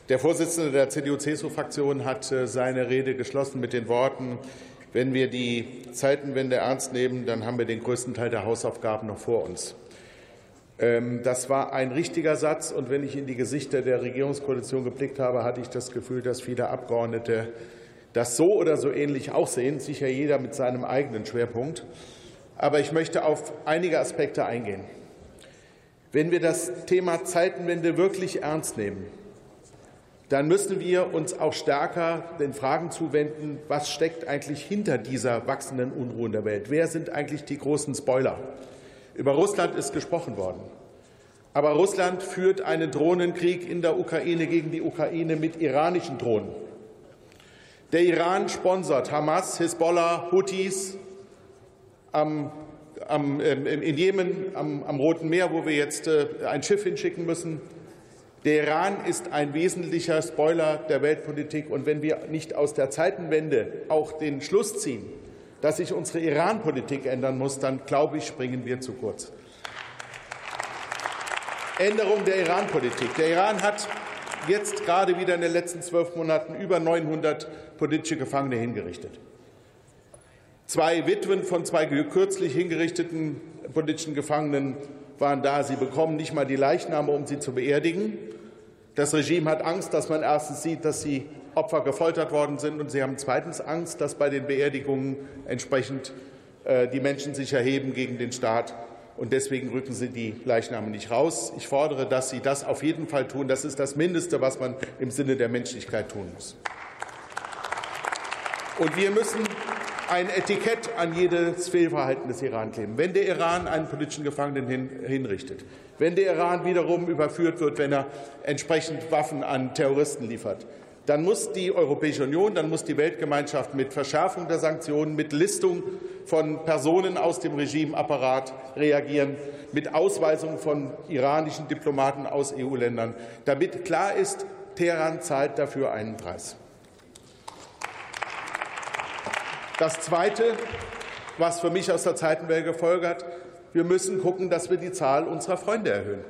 der Vorsitzende der CDU-CSU-Fraktion hat äh, seine Rede geschlossen mit den Worten, wenn wir die Zeitenwende ernst nehmen, dann haben wir den größten Teil der Hausaufgaben noch vor uns. Ähm, das war ein richtiger Satz. Und wenn ich in die Gesichter der Regierungskoalition geblickt habe, hatte ich das Gefühl, dass viele Abgeordnete das so oder so ähnlich auch sehen, sicher jeder mit seinem eigenen Schwerpunkt. Aber ich möchte auf einige Aspekte eingehen. Wenn wir das Thema Zeitenwende wirklich ernst nehmen, dann müssen wir uns auch stärker den Fragen zuwenden, was steckt eigentlich hinter dieser wachsenden Unruhe in der Welt? Wer sind eigentlich die großen Spoiler? Über Russland ist gesprochen worden. Aber Russland führt einen Drohnenkrieg in der Ukraine gegen die Ukraine mit iranischen Drohnen. Der Iran sponsert Hamas, Hisbollah, Houthis am, am, ähm, in Jemen am, am, Roten Meer, wo wir jetzt äh, ein Schiff hinschicken müssen. Der Iran ist ein wesentlicher Spoiler der Weltpolitik. Und wenn wir nicht aus der Zeitenwende auch den Schluss ziehen, dass sich unsere Iran-Politik ändern muss, dann glaube ich, springen wir zu kurz. Änderung der Iran-Politik. Der Iran hat jetzt gerade wieder in den letzten zwölf Monaten über 900 politische Gefangene hingerichtet. Zwei Witwen von zwei kürzlich hingerichteten politischen Gefangenen waren da. Sie bekommen nicht mal die Leichname, um sie zu beerdigen. Das Regime hat Angst, dass man erstens sieht, dass sie Opfer gefoltert worden sind, und sie haben zweitens Angst, dass bei den Beerdigungen entsprechend äh, die Menschen sich erheben gegen den Staat. Und deswegen rücken Sie die Leichname nicht raus. Ich fordere, dass Sie das auf jeden Fall tun. Das ist das Mindeste, was man im Sinne der Menschlichkeit tun muss. Und wir müssen ein Etikett an jedes Fehlverhalten des Iran kleben. Wenn der Iran einen politischen Gefangenen hin, hinrichtet, wenn der Iran wiederum überführt wird, wenn er entsprechend Waffen an Terroristen liefert, dann muss die Europäische Union, dann muss die Weltgemeinschaft mit Verschärfung der Sanktionen, mit Listung von Personen aus dem Regimeapparat reagieren, mit Ausweisung von iranischen Diplomaten aus EU-Ländern, damit klar ist, Teheran zahlt dafür einen Preis. Das Zweite, was für mich aus der Zeitenwelle folgert, wir müssen gucken, dass wir die Zahl unserer Freunde erhöhen.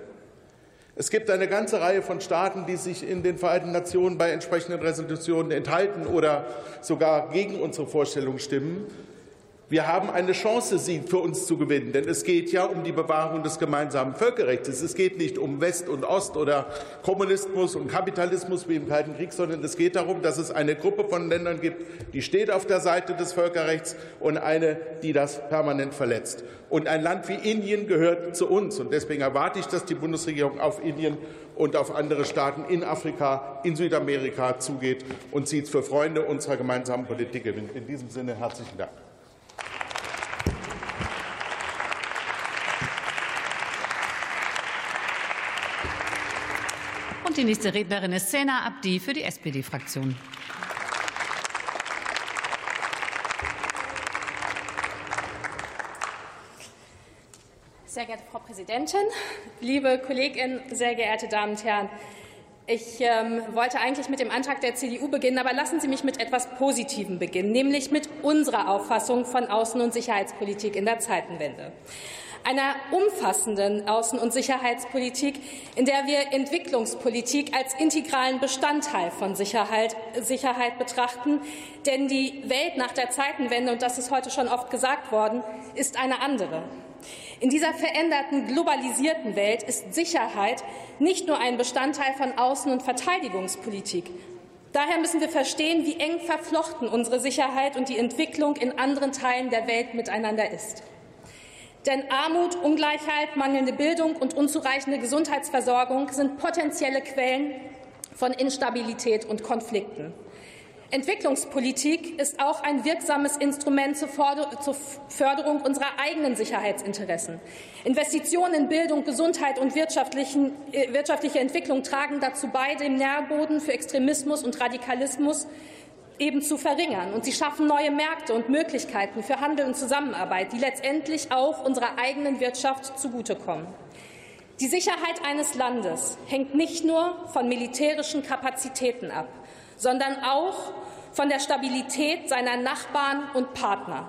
Es gibt eine ganze Reihe von Staaten, die sich in den Vereinten Nationen bei entsprechenden Resolutionen enthalten oder sogar gegen unsere Vorstellung stimmen. Wir haben eine Chance, sie für uns zu gewinnen, denn es geht ja um die Bewahrung des gemeinsamen Völkerrechts. Es geht nicht um West und Ost oder Kommunismus und Kapitalismus wie im Kalten Krieg, sondern es geht darum, dass es eine Gruppe von Ländern gibt, die steht auf der Seite des Völkerrechts und eine, die das permanent verletzt. Und ein Land wie Indien gehört zu uns. Und deswegen erwarte ich, dass die Bundesregierung auf Indien und auf andere Staaten in Afrika, in Südamerika zugeht und sie für Freunde unserer gemeinsamen Politik gewinnt. In diesem Sinne herzlichen Dank. Und die nächste Rednerin ist Sena Abdi für die SPD-Fraktion. Sehr geehrte Frau Präsidentin, liebe Kolleginnen, sehr geehrte Damen und Herren! Ich ähm, wollte eigentlich mit dem Antrag der CDU beginnen, aber lassen Sie mich mit etwas Positivem beginnen, nämlich mit unserer Auffassung von Außen- und Sicherheitspolitik in der Zeitenwende einer umfassenden Außen- und Sicherheitspolitik, in der wir Entwicklungspolitik als integralen Bestandteil von Sicherheit, Sicherheit betrachten. Denn die Welt nach der Zeitenwende, und das ist heute schon oft gesagt worden, ist eine andere. In dieser veränderten, globalisierten Welt ist Sicherheit nicht nur ein Bestandteil von Außen- und Verteidigungspolitik. Daher müssen wir verstehen, wie eng verflochten unsere Sicherheit und die Entwicklung in anderen Teilen der Welt miteinander ist. Denn Armut, Ungleichheit, mangelnde Bildung und unzureichende Gesundheitsversorgung sind potenzielle Quellen von Instabilität und Konflikten. Entwicklungspolitik ist auch ein wirksames Instrument zur Förderung unserer eigenen Sicherheitsinteressen. Investitionen in Bildung, Gesundheit und äh, wirtschaftliche Entwicklung tragen dazu bei, dem Nährboden für Extremismus und Radikalismus eben zu verringern. Und sie schaffen neue Märkte und Möglichkeiten für Handel und Zusammenarbeit, die letztendlich auch unserer eigenen Wirtschaft zugutekommen. Die Sicherheit eines Landes hängt nicht nur von militärischen Kapazitäten ab, sondern auch von der Stabilität seiner Nachbarn und Partner.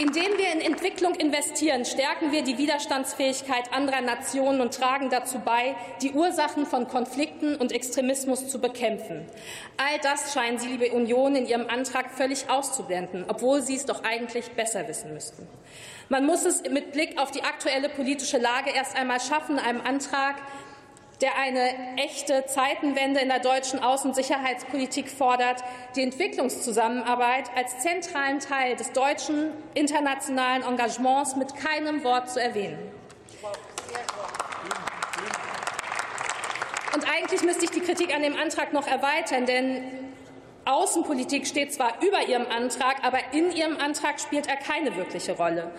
Indem wir in Entwicklung investieren, stärken wir die Widerstandsfähigkeit anderer Nationen und tragen dazu bei, die Ursachen von Konflikten und Extremismus zu bekämpfen. All das scheinen Sie, liebe Union, in Ihrem Antrag völlig auszublenden, obwohl Sie es doch eigentlich besser wissen müssten. Man muss es mit Blick auf die aktuelle politische Lage erst einmal schaffen, einem Antrag der eine echte Zeitenwende in der deutschen Außen- und Sicherheitspolitik fordert, die Entwicklungszusammenarbeit als zentralen Teil des deutschen internationalen Engagements mit keinem Wort zu erwähnen. Und eigentlich müsste ich die Kritik an dem Antrag noch erweitern, denn Außenpolitik steht zwar über Ihrem Antrag, aber in Ihrem Antrag spielt er keine wirkliche Rolle.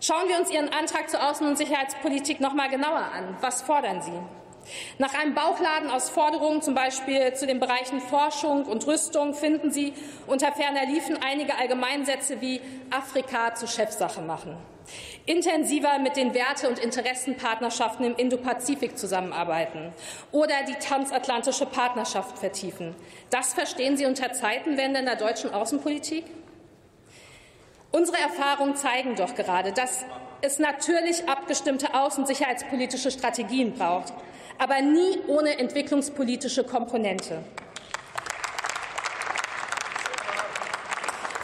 Schauen wir uns Ihren Antrag zur Außen- und Sicherheitspolitik noch mal genauer an. Was fordern Sie? Nach einem Bauchladen aus Forderungen, zum Beispiel zu den Bereichen Forschung und Rüstung, finden Sie unter ferner Liefen einige Allgemeinsätze wie Afrika zur Chefsache machen. intensiver mit den Werte- und Interessenpartnerschaften im Indo-Pazifik zusammenarbeiten oder die transatlantische Partnerschaft vertiefen. Das verstehen Sie unter Zeitenwende in der deutschen Außenpolitik? Unsere Erfahrungen zeigen doch gerade, dass es natürlich abgestimmte außen- und sicherheitspolitische Strategien braucht, aber nie ohne entwicklungspolitische Komponente.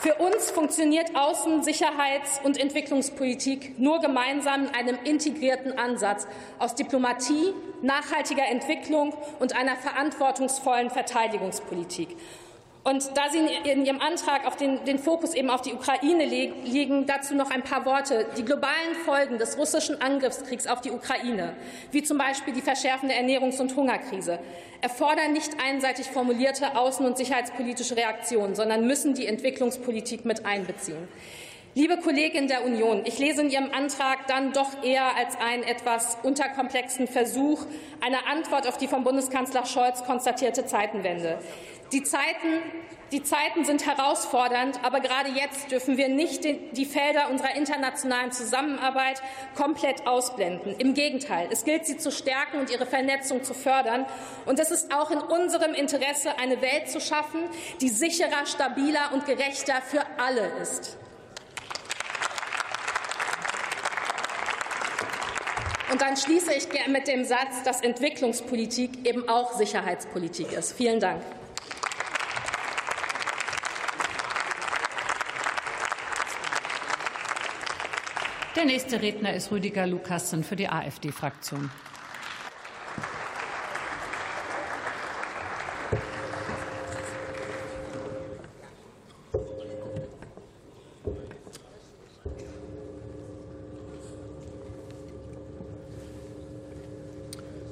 Für uns funktioniert Außen-, Sicherheits- und Entwicklungspolitik nur gemeinsam in einem integrierten Ansatz aus Diplomatie, nachhaltiger Entwicklung und einer verantwortungsvollen Verteidigungspolitik. Und da Sie in Ihrem Antrag auf den, den Fokus eben auf die Ukraine legen, dazu noch ein paar Worte. Die globalen Folgen des russischen Angriffskriegs auf die Ukraine, wie zum Beispiel die verschärfende Ernährungs- und Hungerkrise, erfordern nicht einseitig formulierte außen- und sicherheitspolitische Reaktionen, sondern müssen die Entwicklungspolitik mit einbeziehen. Liebe Kollegin der Union, ich lese in Ihrem Antrag dann doch eher als einen etwas unterkomplexen Versuch einer Antwort auf die vom Bundeskanzler Scholz konstatierte Zeitenwende. Die Zeiten, die Zeiten sind herausfordernd, aber gerade jetzt dürfen wir nicht die Felder unserer internationalen Zusammenarbeit komplett ausblenden. Im Gegenteil, es gilt, sie zu stärken und ihre Vernetzung zu fördern. Und es ist auch in unserem Interesse, eine Welt zu schaffen, die sicherer, stabiler und gerechter für alle ist. Und dann schließe ich mit dem Satz, dass Entwicklungspolitik eben auch Sicherheitspolitik ist. Vielen Dank. Der nächste Redner ist Rüdiger Lukassen für die AfD-Fraktion.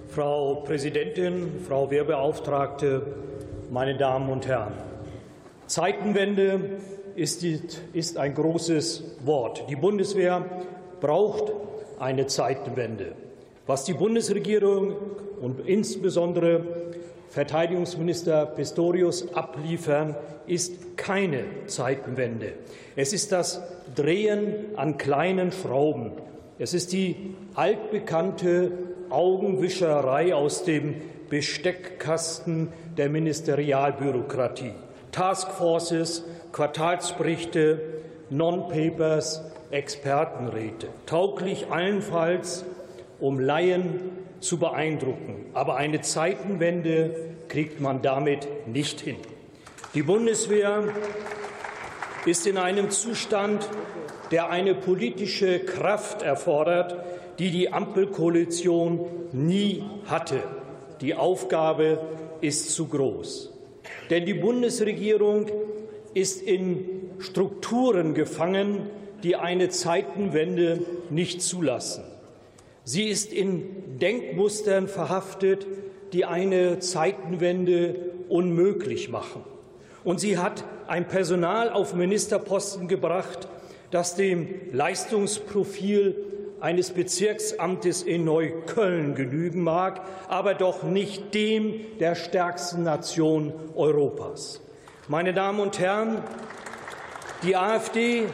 Frau Präsidentin, Frau Wehrbeauftragte, meine Damen und Herren! Zeitenwende ist, ein großes Wort. Die Bundeswehr braucht eine Zeitenwende. Was die Bundesregierung und insbesondere Verteidigungsminister Pistorius abliefern, ist keine Zeitenwende. Es ist das Drehen an kleinen Schrauben. Es ist die altbekannte Augenwischerei aus dem Besteckkasten der Ministerialbürokratie. Taskforces, Quartalsberichte, Non-Papers, Expertenräte, tauglich allenfalls, um Laien zu beeindrucken. Aber eine Zeitenwende kriegt man damit nicht hin. Die Bundeswehr ist in einem Zustand, der eine politische Kraft erfordert, die die Ampelkoalition nie hatte. Die Aufgabe ist zu groß. Denn die Bundesregierung ist in Strukturen gefangen, die eine Zeitenwende nicht zulassen. Sie ist in Denkmustern verhaftet, die eine Zeitenwende unmöglich machen. Und sie hat ein Personal auf Ministerposten gebracht, das dem Leistungsprofil eines Bezirksamtes in Neukölln genügen mag, aber doch nicht dem der stärksten Nation Europas. Meine Damen und Herren, die AfD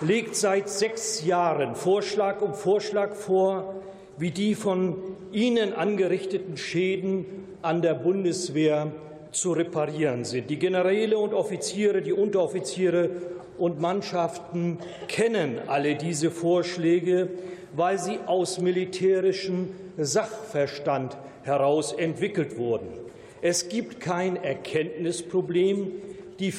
legt seit sechs Jahren Vorschlag um Vorschlag vor, wie die von Ihnen angerichteten Schäden an der Bundeswehr zu reparieren sind. Die Generäle und Offiziere, die Unteroffiziere und Mannschaften kennen alle diese Vorschläge, weil sie aus militärischem Sachverstand heraus entwickelt wurden. Es gibt kein Erkenntnisproblem. Die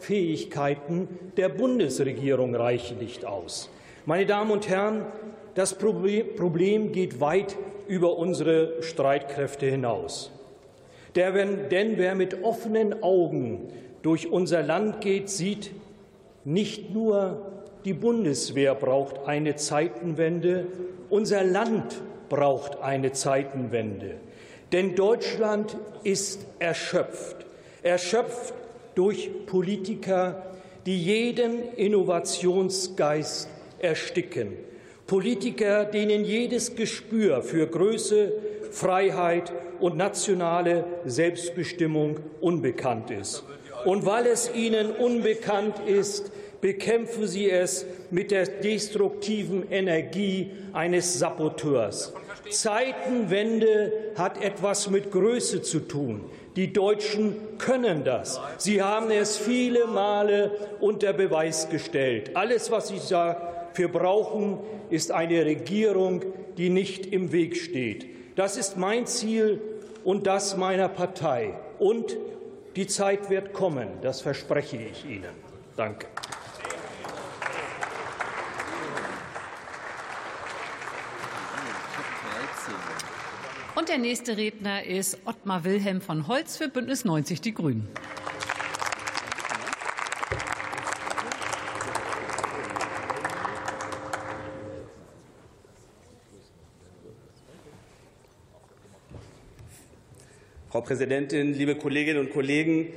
Fähigkeiten der Bundesregierung reichen nicht aus. Meine Damen und Herren, das Problem geht weit über unsere Streitkräfte hinaus. Denn wer mit offenen Augen durch unser Land geht, sieht, nicht nur die Bundeswehr braucht eine Zeitenwende, unser Land braucht eine Zeitenwende. Denn Deutschland ist erschöpft, erschöpft durch Politiker, die jeden Innovationsgeist ersticken. Politiker, denen jedes Gespür für Größe, Freiheit und nationale Selbstbestimmung unbekannt ist. Und weil es ihnen unbekannt ist, bekämpfen Sie es mit der destruktiven Energie eines Saboteurs. Zeitenwende hat etwas mit Größe zu tun. Die Deutschen können das. Sie haben es viele Male unter Beweis gestellt. Alles, was sie dafür brauchen, ist eine Regierung, die nicht im Weg steht. Das ist mein Ziel und das meiner Partei. Und die Zeit wird kommen, das verspreche ich Ihnen. Danke. Und der nächste Redner ist Ottmar Wilhelm von Holz für Bündnis 90 Die Grünen. Frau Präsidentin, liebe Kolleginnen und Kollegen!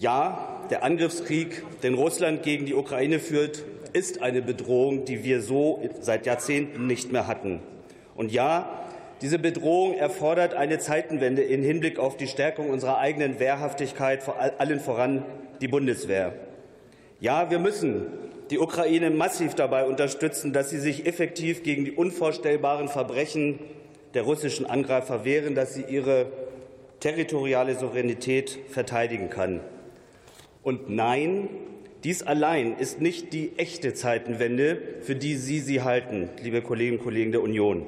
Ja, der Angriffskrieg, den Russland gegen die Ukraine führt, ist eine Bedrohung, die wir so seit Jahrzehnten nicht mehr hatten. Und ja, diese Bedrohung erfordert eine Zeitenwende im Hinblick auf die Stärkung unserer eigenen Wehrhaftigkeit, vor allen voran die Bundeswehr. Ja, wir müssen die Ukraine massiv dabei unterstützen, dass sie sich effektiv gegen die unvorstellbaren Verbrechen der russischen Angreifer wehren, dass sie ihre territoriale Souveränität verteidigen kann. Und nein, dies allein ist nicht die echte Zeitenwende, für die Sie sie halten, liebe Kolleginnen und Kollegen der Union.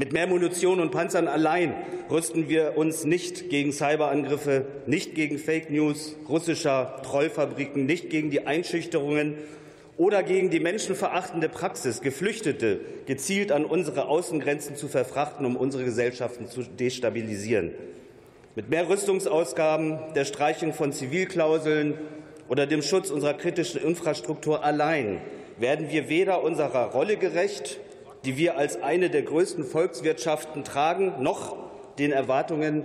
Mit mehr Munition und Panzern allein rüsten wir uns nicht gegen Cyberangriffe, nicht gegen Fake News russischer Trollfabriken, nicht gegen die Einschüchterungen oder gegen die menschenverachtende Praxis, Geflüchtete gezielt an unsere Außengrenzen zu verfrachten, um unsere Gesellschaften zu destabilisieren. Mit mehr Rüstungsausgaben, der Streichung von Zivilklauseln oder dem Schutz unserer kritischen Infrastruktur allein werden wir weder unserer Rolle gerecht, die wir als eine der größten Volkswirtschaften tragen, noch den Erwartungen,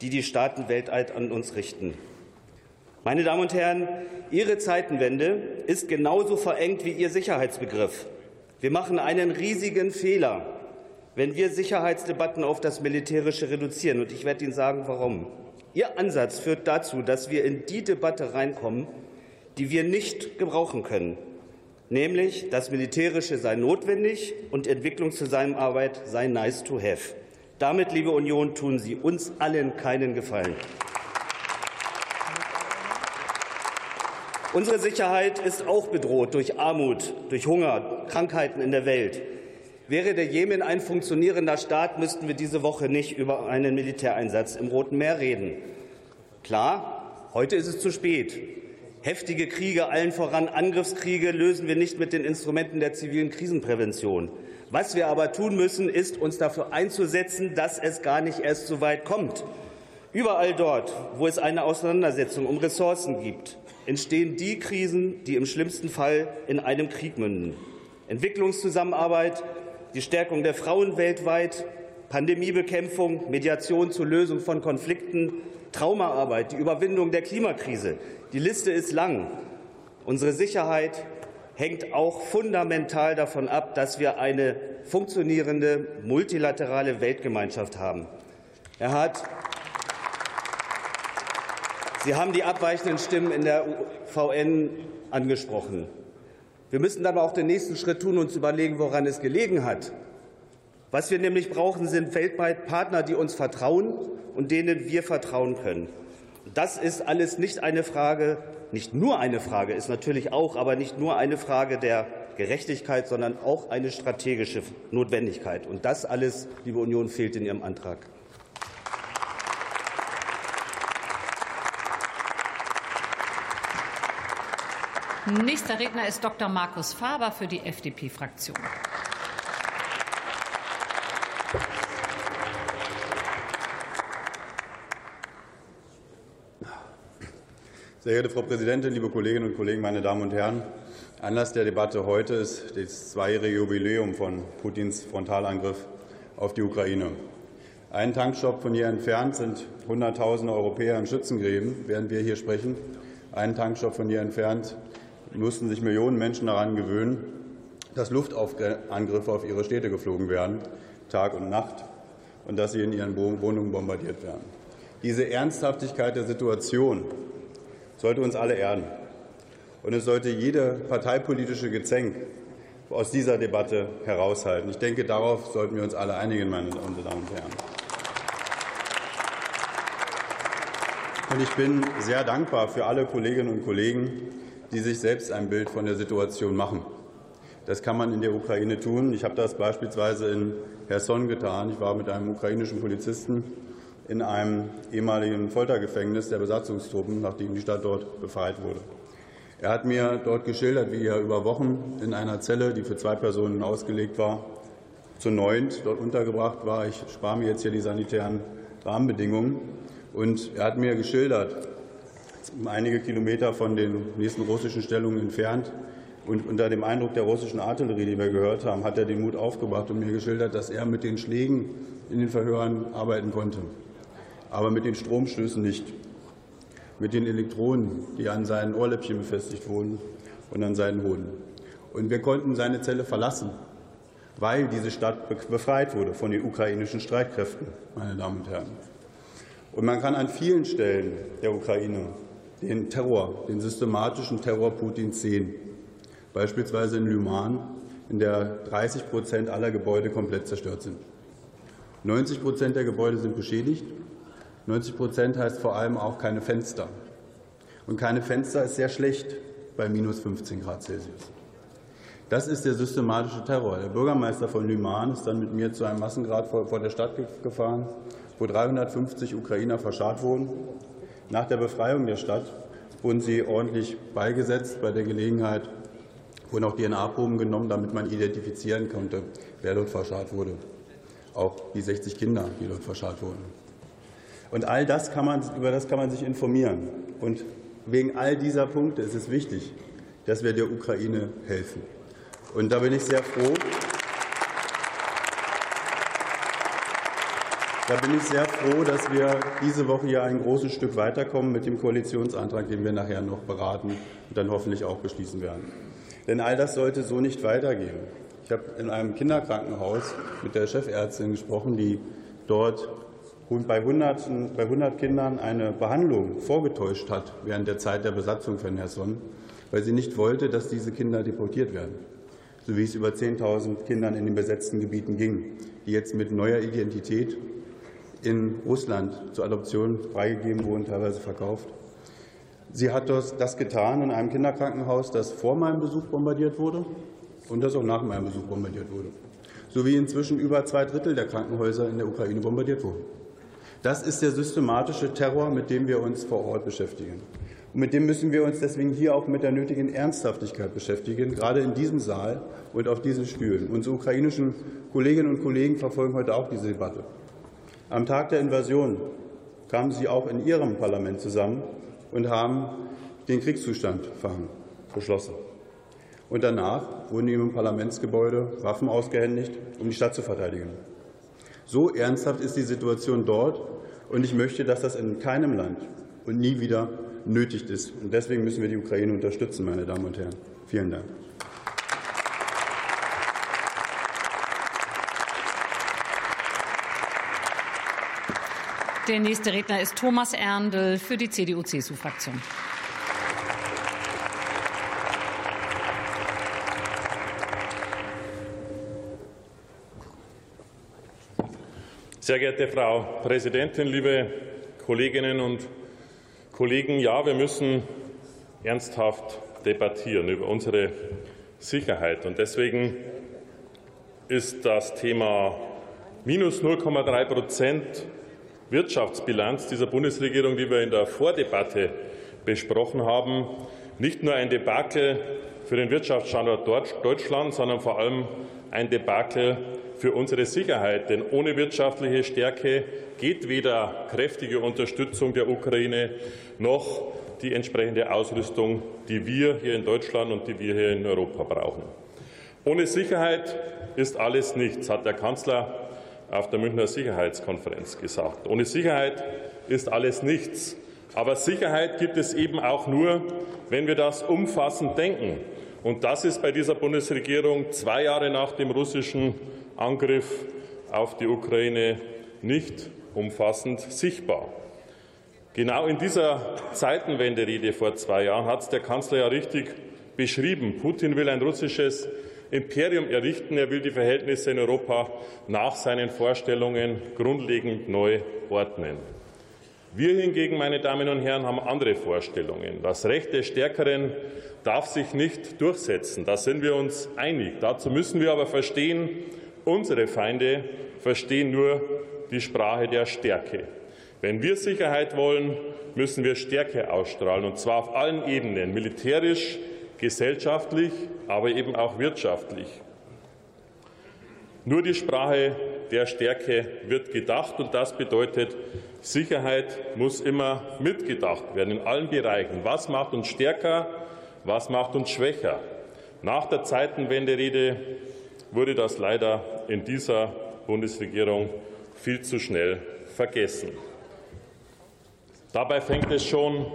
die die Staaten weltweit an uns richten. Meine Damen und Herren, Ihre Zeitenwende ist genauso verengt wie Ihr Sicherheitsbegriff. Wir machen einen riesigen Fehler, wenn wir Sicherheitsdebatten auf das Militärische reduzieren. Und ich werde Ihnen sagen, warum. Ihr Ansatz führt dazu, dass wir in die Debatte reinkommen, die wir nicht gebrauchen können. Nämlich, das Militärische sei notwendig und Entwicklungszusammenarbeit sei nice to have. Damit, liebe Union, tun Sie uns allen keinen Gefallen. Unsere Sicherheit ist auch bedroht durch Armut, durch Hunger, Krankheiten in der Welt. Wäre der Jemen ein funktionierender Staat, müssten wir diese Woche nicht über einen Militäreinsatz im Roten Meer reden. Klar, heute ist es zu spät. Heftige Kriege, allen voran Angriffskriege, lösen wir nicht mit den Instrumenten der zivilen Krisenprävention. Was wir aber tun müssen, ist, uns dafür einzusetzen, dass es gar nicht erst so weit kommt. Überall dort, wo es eine Auseinandersetzung um Ressourcen gibt, entstehen die Krisen, die im schlimmsten Fall in einem Krieg münden. Entwicklungszusammenarbeit, die Stärkung der Frauen weltweit, Pandemiebekämpfung, Mediation zur Lösung von Konflikten, Traumaarbeit, die Überwindung der Klimakrise. Die Liste ist lang. Unsere Sicherheit hängt auch fundamental davon ab, dass wir eine funktionierende multilaterale Weltgemeinschaft haben. Er hat Sie haben die abweichenden Stimmen in der VN angesprochen. Wir müssen dann auch den nächsten Schritt tun und uns überlegen, woran es gelegen hat. Was wir nämlich brauchen, sind weltweit Partner, die uns vertrauen und denen wir vertrauen können. Das ist alles nicht eine Frage, nicht nur eine Frage, ist natürlich auch, aber nicht nur eine Frage der Gerechtigkeit, sondern auch eine strategische Notwendigkeit. Und das alles, liebe Union, fehlt in Ihrem Antrag. Nächster Redner ist Dr. Markus Faber für die FDP-Fraktion. Sehr geehrte Frau Präsidentin, liebe Kolleginnen und Kollegen, meine Damen und Herren! Anlass der Debatte heute ist das zweijährige Jubiläum von Putins Frontalangriff auf die Ukraine. Einen Tankstopp von hier entfernt sind Hunderttausende Europäer in Schützengräben, während wir hier sprechen. Einen Tankstopp von hier entfernt mussten sich Millionen Menschen daran gewöhnen, dass Luftangriffe auf ihre Städte geflogen werden, Tag und Nacht, und dass sie in ihren Wohnungen bombardiert werden. Diese Ernsthaftigkeit der Situation sollte uns alle erden. Und es sollte jede parteipolitische Gezänk aus dieser Debatte heraushalten. Ich denke, darauf sollten wir uns alle einigen, meine Damen und Herren. Und ich bin sehr dankbar für alle Kolleginnen und Kollegen, die sich selbst ein Bild von der Situation machen. Das kann man in der Ukraine tun. Ich habe das beispielsweise in Herson getan. Ich war mit einem ukrainischen Polizisten in einem ehemaligen Foltergefängnis der Besatzungstruppen, nachdem die Stadt dort befreit wurde. Er hat mir dort geschildert, wie er über Wochen in einer Zelle, die für zwei Personen ausgelegt war, zu neunt dort untergebracht war. Ich spare mir jetzt hier die sanitären Rahmenbedingungen. Und er hat mir geschildert, einige Kilometer von den nächsten russischen Stellungen entfernt, und unter dem Eindruck der russischen Artillerie, die wir gehört haben, hat er den Mut aufgebracht und mir geschildert, dass er mit den Schlägen in den Verhören arbeiten konnte, aber mit den Stromstößen nicht mit den Elektronen, die an seinen Ohrläppchen befestigt wurden und an seinen Hoden. Und wir konnten seine Zelle verlassen, weil diese Stadt befreit wurde von den ukrainischen Streitkräften, meine Damen und Herren. Und man kann an vielen Stellen der Ukraine den Terror, den systematischen Terror Putins sehen. Beispielsweise in Lyman, in der 30 Prozent aller Gebäude komplett zerstört sind. 90 Prozent der Gebäude sind beschädigt 90 Prozent heißt vor allem auch keine Fenster. Und keine Fenster ist sehr schlecht bei minus 15 Grad Celsius. Das ist der systematische Terror. Der Bürgermeister von Lyman ist dann mit mir zu einem Massengrad vor der Stadt gefahren, wo 350 Ukrainer verscharrt wurden. Nach der Befreiung der Stadt wurden sie ordentlich beigesetzt. Bei der Gelegenheit wurden auch DNA-Proben genommen, damit man identifizieren konnte, wer dort verscharrt wurde. Auch die 60 Kinder, die dort verscharrt wurden. Und all das kann man, über das kann man sich informieren. Und wegen all dieser Punkte ist es wichtig, dass wir der Ukraine helfen. Und da bin ich sehr froh. Da bin ich sehr froh, dass wir diese Woche hier ein großes Stück weiterkommen mit dem Koalitionsantrag, den wir nachher noch beraten und dann hoffentlich auch beschließen werden. Denn all das sollte so nicht weitergehen. Ich habe in einem Kinderkrankenhaus mit der Chefärztin gesprochen, die dort bei 100, bei 100 Kindern eine Behandlung vorgetäuscht hat während der Zeit der Besatzung von Herson, weil sie nicht wollte, dass diese Kinder deportiert werden, so wie es über 10.000 Kindern in den besetzten Gebieten ging, die jetzt mit neuer Identität in Russland zur Adoption freigegeben wurden, teilweise verkauft. Sie hat das getan in einem Kinderkrankenhaus, das vor meinem Besuch bombardiert wurde und das auch nach meinem Besuch bombardiert wurde, so wie inzwischen über zwei Drittel der Krankenhäuser in der Ukraine bombardiert wurden. Das ist der systematische Terror, mit dem wir uns vor Ort beschäftigen. Und mit dem müssen wir uns deswegen hier auch mit der nötigen Ernsthaftigkeit beschäftigen, gerade in diesem Saal und auf diesen Stühlen. Unsere ukrainischen Kolleginnen und Kollegen verfolgen heute auch diese Debatte. Am Tag der Invasion kamen sie auch in ihrem Parlament zusammen und haben den Kriegszustand beschlossen. Und danach wurden ihm im Parlamentsgebäude Waffen ausgehändigt, um die Stadt zu verteidigen. So ernsthaft ist die Situation dort, und ich möchte, dass das in keinem Land und nie wieder nötig ist. Und deswegen müssen wir die Ukraine unterstützen, meine Damen und Herren. Vielen Dank. Der nächste Redner ist Thomas Erndl für die CDU-CSU-Fraktion. Sehr geehrte Frau Präsidentin, liebe Kolleginnen und Kollegen! Ja, wir müssen ernsthaft debattieren über unsere Sicherheit. Und deswegen ist das Thema minus 0,3 Prozent Wirtschaftsbilanz dieser Bundesregierung, die wir in der Vordebatte besprochen haben, nicht nur ein Debakel für den Wirtschaftsstandort Deutschland, sondern vor allem ein Debakel für unsere Sicherheit. Denn ohne wirtschaftliche Stärke geht weder kräftige Unterstützung der Ukraine noch die entsprechende Ausrüstung, die wir hier in Deutschland und die wir hier in Europa brauchen. Ohne Sicherheit ist alles nichts, hat der Kanzler auf der Münchner Sicherheitskonferenz gesagt. Ohne Sicherheit ist alles nichts. Aber Sicherheit gibt es eben auch nur, wenn wir das umfassend denken. Und das ist bei dieser Bundesregierung zwei Jahre nach dem russischen Angriff auf die Ukraine nicht umfassend sichtbar. Genau in dieser Zeitenwende-Rede vor zwei Jahren hat es der Kanzler ja richtig beschrieben. Putin will ein russisches Imperium errichten. Er will die Verhältnisse in Europa nach seinen Vorstellungen grundlegend neu ordnen. Wir hingegen, meine Damen und Herren, haben andere Vorstellungen. Das Recht des Stärkeren darf sich nicht durchsetzen. Da sind wir uns einig. Dazu müssen wir aber verstehen, unsere Feinde verstehen nur die Sprache der Stärke. Wenn wir Sicherheit wollen, müssen wir Stärke ausstrahlen, und zwar auf allen Ebenen, militärisch, gesellschaftlich, aber eben auch wirtschaftlich. Nur die Sprache der Stärke wird gedacht, und das bedeutet, Sicherheit muss immer mitgedacht werden in allen Bereichen. Was macht uns stärker? Was macht uns schwächer? Nach der Zeitenwende-Rede wurde das leider in dieser Bundesregierung viel zu schnell vergessen. Dabei fängt es schon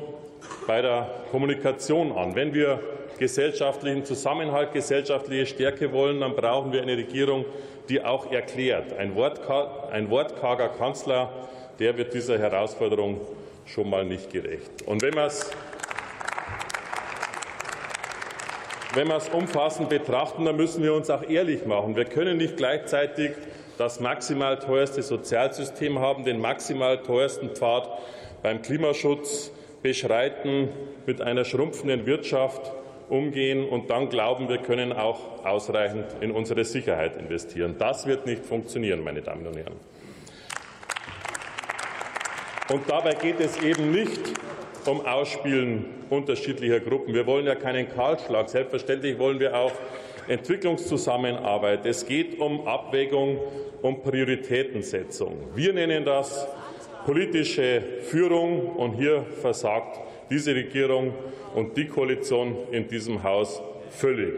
bei der Kommunikation an. Wenn wir gesellschaftlichen Zusammenhalt, gesellschaftliche Stärke wollen, dann brauchen wir eine Regierung, die auch erklärt. Ein, ein wortkarger Kanzler, der wird dieser Herausforderung schon mal nicht gerecht. Und wenn man es wenn wir es umfassend betrachten, dann müssen wir uns auch ehrlich machen. Wir können nicht gleichzeitig das maximal teuerste Sozialsystem haben, den maximal teuersten Pfad beim Klimaschutz beschreiten, mit einer schrumpfenden Wirtschaft umgehen und dann glauben, wir können auch ausreichend in unsere Sicherheit investieren. Das wird nicht funktionieren, meine Damen und Herren. Und dabei geht es eben nicht um Ausspielen unterschiedlicher Gruppen. Wir wollen ja keinen Kahlschlag. Selbstverständlich wollen wir auch Entwicklungszusammenarbeit. Es geht um Abwägung, um Prioritätensetzung. Wir nennen das politische Führung, und hier versagt diese Regierung und die Koalition in diesem Haus völlig.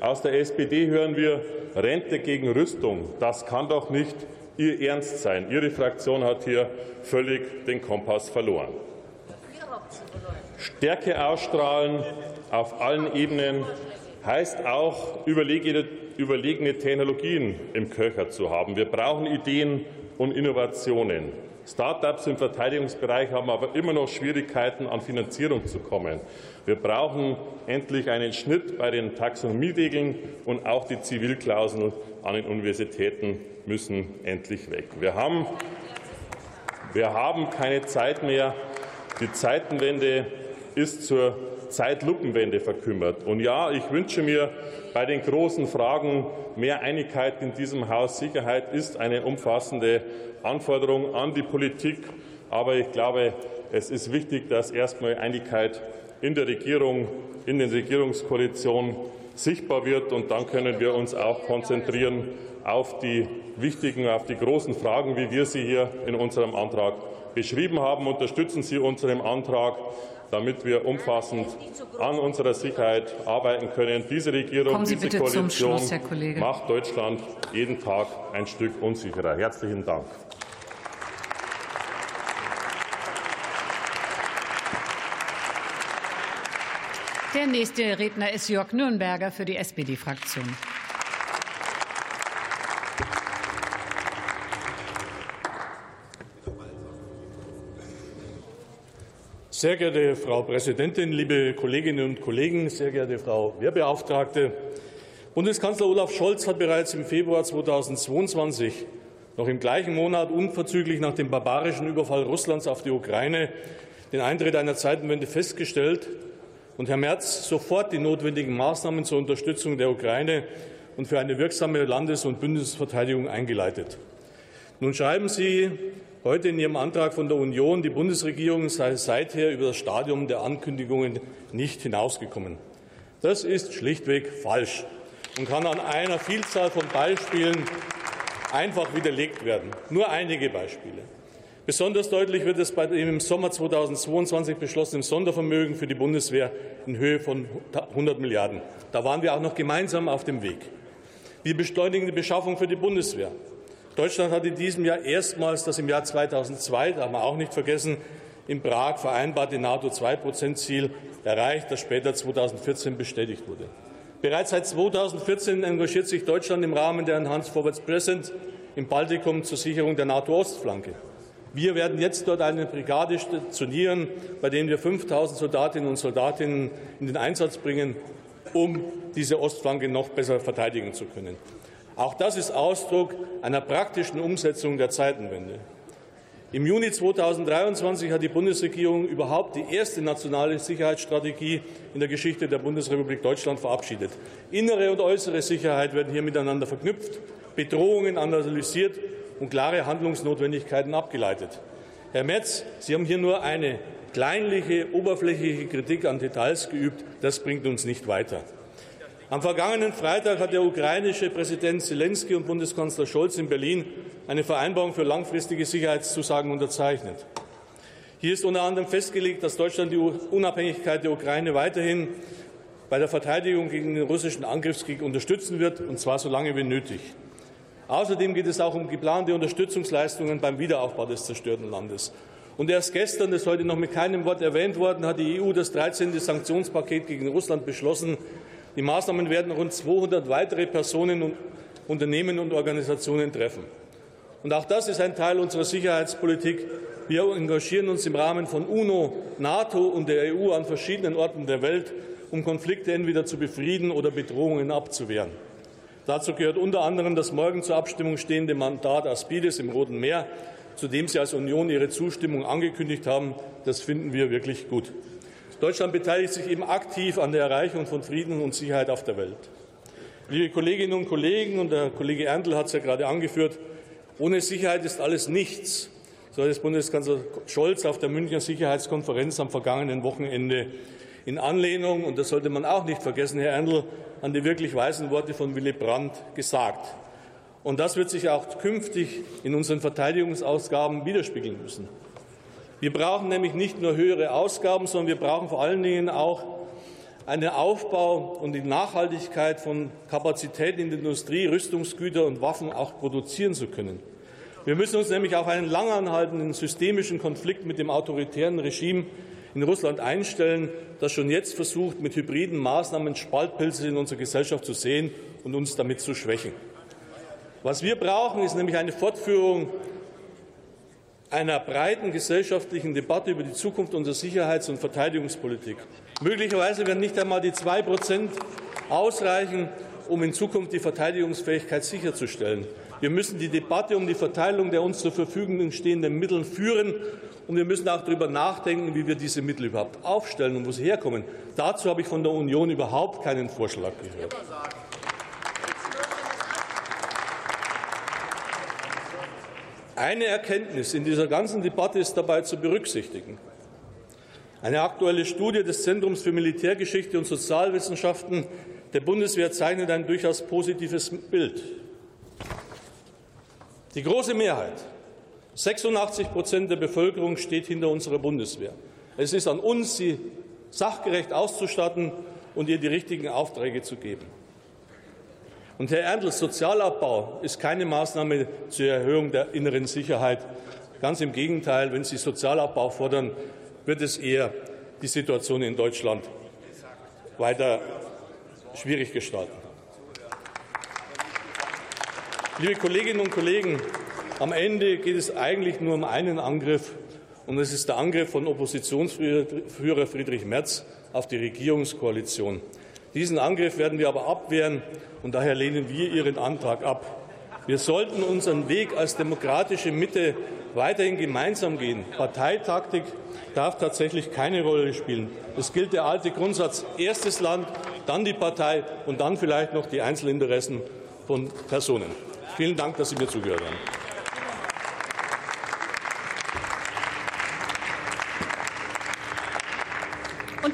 Aus der SPD hören wir Rente gegen Rüstung. Das kann doch nicht Ihr Ernst sein. Ihre Fraktion hat hier völlig den Kompass verloren. Stärke ausstrahlen auf allen Ebenen heißt auch, überlegene, Technologien im Köcher zu haben. Wir brauchen Ideen und Innovationen. Start-ups im Verteidigungsbereich haben aber immer noch Schwierigkeiten, an Finanzierung zu kommen. Wir brauchen endlich einen Schnitt bei den Taxonomieregeln und auch die Zivilklauseln an den Universitäten müssen endlich weg. Wir haben, wir haben keine Zeit mehr. Die Zeitenwende ist zur Zeitlupenwende verkümmert. Und ja, ich wünsche mir bei den großen Fragen mehr Einigkeit in diesem Haus. Sicherheit ist eine umfassende Anforderung an die Politik. Aber ich glaube, es ist wichtig, dass erstmal Einigkeit in der Regierung, in den Regierungskoalitionen sichtbar wird. Und dann können wir uns auch konzentrieren auf die wichtigen, auf die großen Fragen, wie wir sie hier in unserem Antrag beschrieben haben. Unterstützen Sie unseren Antrag damit wir umfassend an unserer Sicherheit arbeiten können. Diese Regierung, diese Koalition Schluss, macht Deutschland jeden Tag ein Stück unsicherer. Herzlichen Dank. Der nächste Redner ist Jörg Nürnberger für die SPD-Fraktion. Sehr geehrte Frau Präsidentin, liebe Kolleginnen und Kollegen, sehr geehrte Frau Wehrbeauftragte! Bundeskanzler Olaf Scholz hat bereits im Februar 2022, noch im gleichen Monat unverzüglich nach dem barbarischen Überfall Russlands auf die Ukraine, den Eintritt einer Zeitenwende festgestellt und Herr Merz sofort die notwendigen Maßnahmen zur Unterstützung der Ukraine und für eine wirksame Landes- und Bündnisverteidigung eingeleitet. Nun schreiben Sie heute in Ihrem Antrag von der Union, die Bundesregierung sei seither über das Stadium der Ankündigungen nicht hinausgekommen. Das ist schlichtweg falsch und kann an einer Vielzahl von Beispielen einfach widerlegt werden. Nur einige Beispiele. Besonders deutlich wird es bei dem im Sommer 2022 beschlossenen Sondervermögen für die Bundeswehr in Höhe von 100 Milliarden. Da waren wir auch noch gemeinsam auf dem Weg. Wir beschleunigen die Beschaffung für die Bundeswehr. Deutschland hat in diesem Jahr erstmals das im Jahr 2002, da haben wir auch nicht vergessen, in Prag vereinbarte NATO-2-Prozent-Ziel erreicht, das später 2014 bestätigt wurde. Bereits seit 2014 engagiert sich Deutschland im Rahmen der Enhanced Forward Present im Baltikum zur Sicherung der NATO-Ostflanke. Wir werden jetzt dort eine Brigade stationieren, bei der wir 5000 Soldatinnen und Soldatinnen in den Einsatz bringen, um diese Ostflanke noch besser verteidigen zu können. Auch das ist Ausdruck einer praktischen Umsetzung der Zeitenwende. Im Juni 2023 hat die Bundesregierung überhaupt die erste nationale Sicherheitsstrategie in der Geschichte der Bundesrepublik Deutschland verabschiedet. Innere und äußere Sicherheit werden hier miteinander verknüpft, Bedrohungen analysiert und klare Handlungsnotwendigkeiten abgeleitet. Herr Metz, Sie haben hier nur eine kleinliche, oberflächliche Kritik an Details geübt. Das bringt uns nicht weiter. Am vergangenen Freitag hat der ukrainische Präsident Zelensky und Bundeskanzler Scholz in Berlin eine Vereinbarung für langfristige Sicherheitszusagen unterzeichnet. Hier ist unter anderem festgelegt, dass Deutschland die Unabhängigkeit der Ukraine weiterhin bei der Verteidigung gegen den russischen Angriffskrieg unterstützen wird, und zwar so lange wie nötig. Außerdem geht es auch um geplante Unterstützungsleistungen beim Wiederaufbau des zerstörten Landes. Und erst gestern, das ist heute noch mit keinem Wort erwähnt worden, hat die EU das 13. Sanktionspaket gegen Russland beschlossen, die Maßnahmen werden rund 200 weitere Personen, Unternehmen und Organisationen treffen. Und auch das ist ein Teil unserer Sicherheitspolitik. Wir engagieren uns im Rahmen von UNO, NATO und der EU an verschiedenen Orten der Welt, um Konflikte entweder zu befrieden oder Bedrohungen abzuwehren. Dazu gehört unter anderem das morgen zur Abstimmung stehende Mandat Aspides im Roten Meer, zu dem Sie als Union Ihre Zustimmung angekündigt haben. Das finden wir wirklich gut. Deutschland beteiligt sich eben aktiv an der Erreichung von Frieden und Sicherheit auf der Welt. Liebe Kolleginnen und Kollegen, und der Kollege Erndl hat es ja gerade angeführt, ohne Sicherheit ist alles nichts, so hat es Bundeskanzler Scholz auf der Münchner Sicherheitskonferenz am vergangenen Wochenende in Anlehnung, und das sollte man auch nicht vergessen, Herr Erndl, an die wirklich weisen Worte von Willy Brandt gesagt. Und das wird sich auch künftig in unseren Verteidigungsausgaben widerspiegeln müssen. Wir brauchen nämlich nicht nur höhere Ausgaben, sondern wir brauchen vor allen Dingen auch einen Aufbau und die Nachhaltigkeit von Kapazitäten in der Industrie, Rüstungsgüter und Waffen auch produzieren zu können. Wir müssen uns nämlich auf einen langanhaltenden systemischen Konflikt mit dem autoritären Regime in Russland einstellen, das schon jetzt versucht, mit hybriden Maßnahmen Spaltpilze in unserer Gesellschaft zu sehen und uns damit zu schwächen. Was wir brauchen, ist nämlich eine Fortführung einer breiten gesellschaftlichen Debatte über die Zukunft unserer Sicherheits- und Verteidigungspolitik. Möglicherweise werden nicht einmal die zwei Prozent ausreichen, um in Zukunft die Verteidigungsfähigkeit sicherzustellen. Wir müssen die Debatte um die Verteilung der uns zur Verfügung stehenden Mittel führen, und wir müssen auch darüber nachdenken, wie wir diese Mittel überhaupt aufstellen und wo sie herkommen. Dazu habe ich von der Union überhaupt keinen Vorschlag gehört. Eine Erkenntnis in dieser ganzen Debatte ist dabei zu berücksichtigen. Eine aktuelle Studie des Zentrums für Militärgeschichte und Sozialwissenschaften der Bundeswehr zeichnet ein durchaus positives Bild. Die große Mehrheit, 86 Prozent der Bevölkerung, steht hinter unserer Bundeswehr. Es ist an uns, sie sachgerecht auszustatten und ihr die richtigen Aufträge zu geben. Und Herr Erndl, Sozialabbau ist keine Maßnahme zur Erhöhung der inneren Sicherheit. Ganz im Gegenteil, wenn Sie Sozialabbau fordern, wird es eher die Situation in Deutschland weiter schwierig gestalten. Liebe Kolleginnen und Kollegen, am Ende geht es eigentlich nur um einen Angriff, und es ist der Angriff von Oppositionsführer Friedrich Merz auf die Regierungskoalition. Diesen Angriff werden wir aber abwehren, und daher lehnen wir Ihren Antrag ab. Wir sollten unseren Weg als demokratische Mitte weiterhin gemeinsam gehen. Parteitaktik darf tatsächlich keine Rolle spielen. Es gilt der alte Grundsatz, erstes Land, dann die Partei und dann vielleicht noch die Einzelinteressen von Personen. Vielen Dank, dass Sie mir zugehört haben.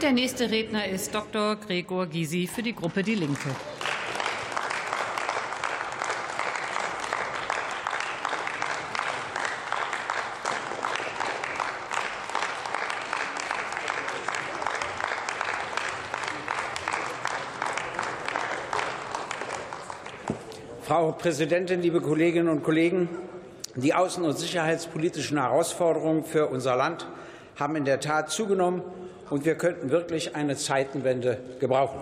Der nächste Redner ist Dr. Gregor Gysi für die Gruppe Die Linke. Frau Präsidentin, liebe Kolleginnen und Kollegen! Die außen- und sicherheitspolitischen Herausforderungen für unser Land haben in der Tat zugenommen, und wir könnten wirklich eine Zeitenwende gebrauchen.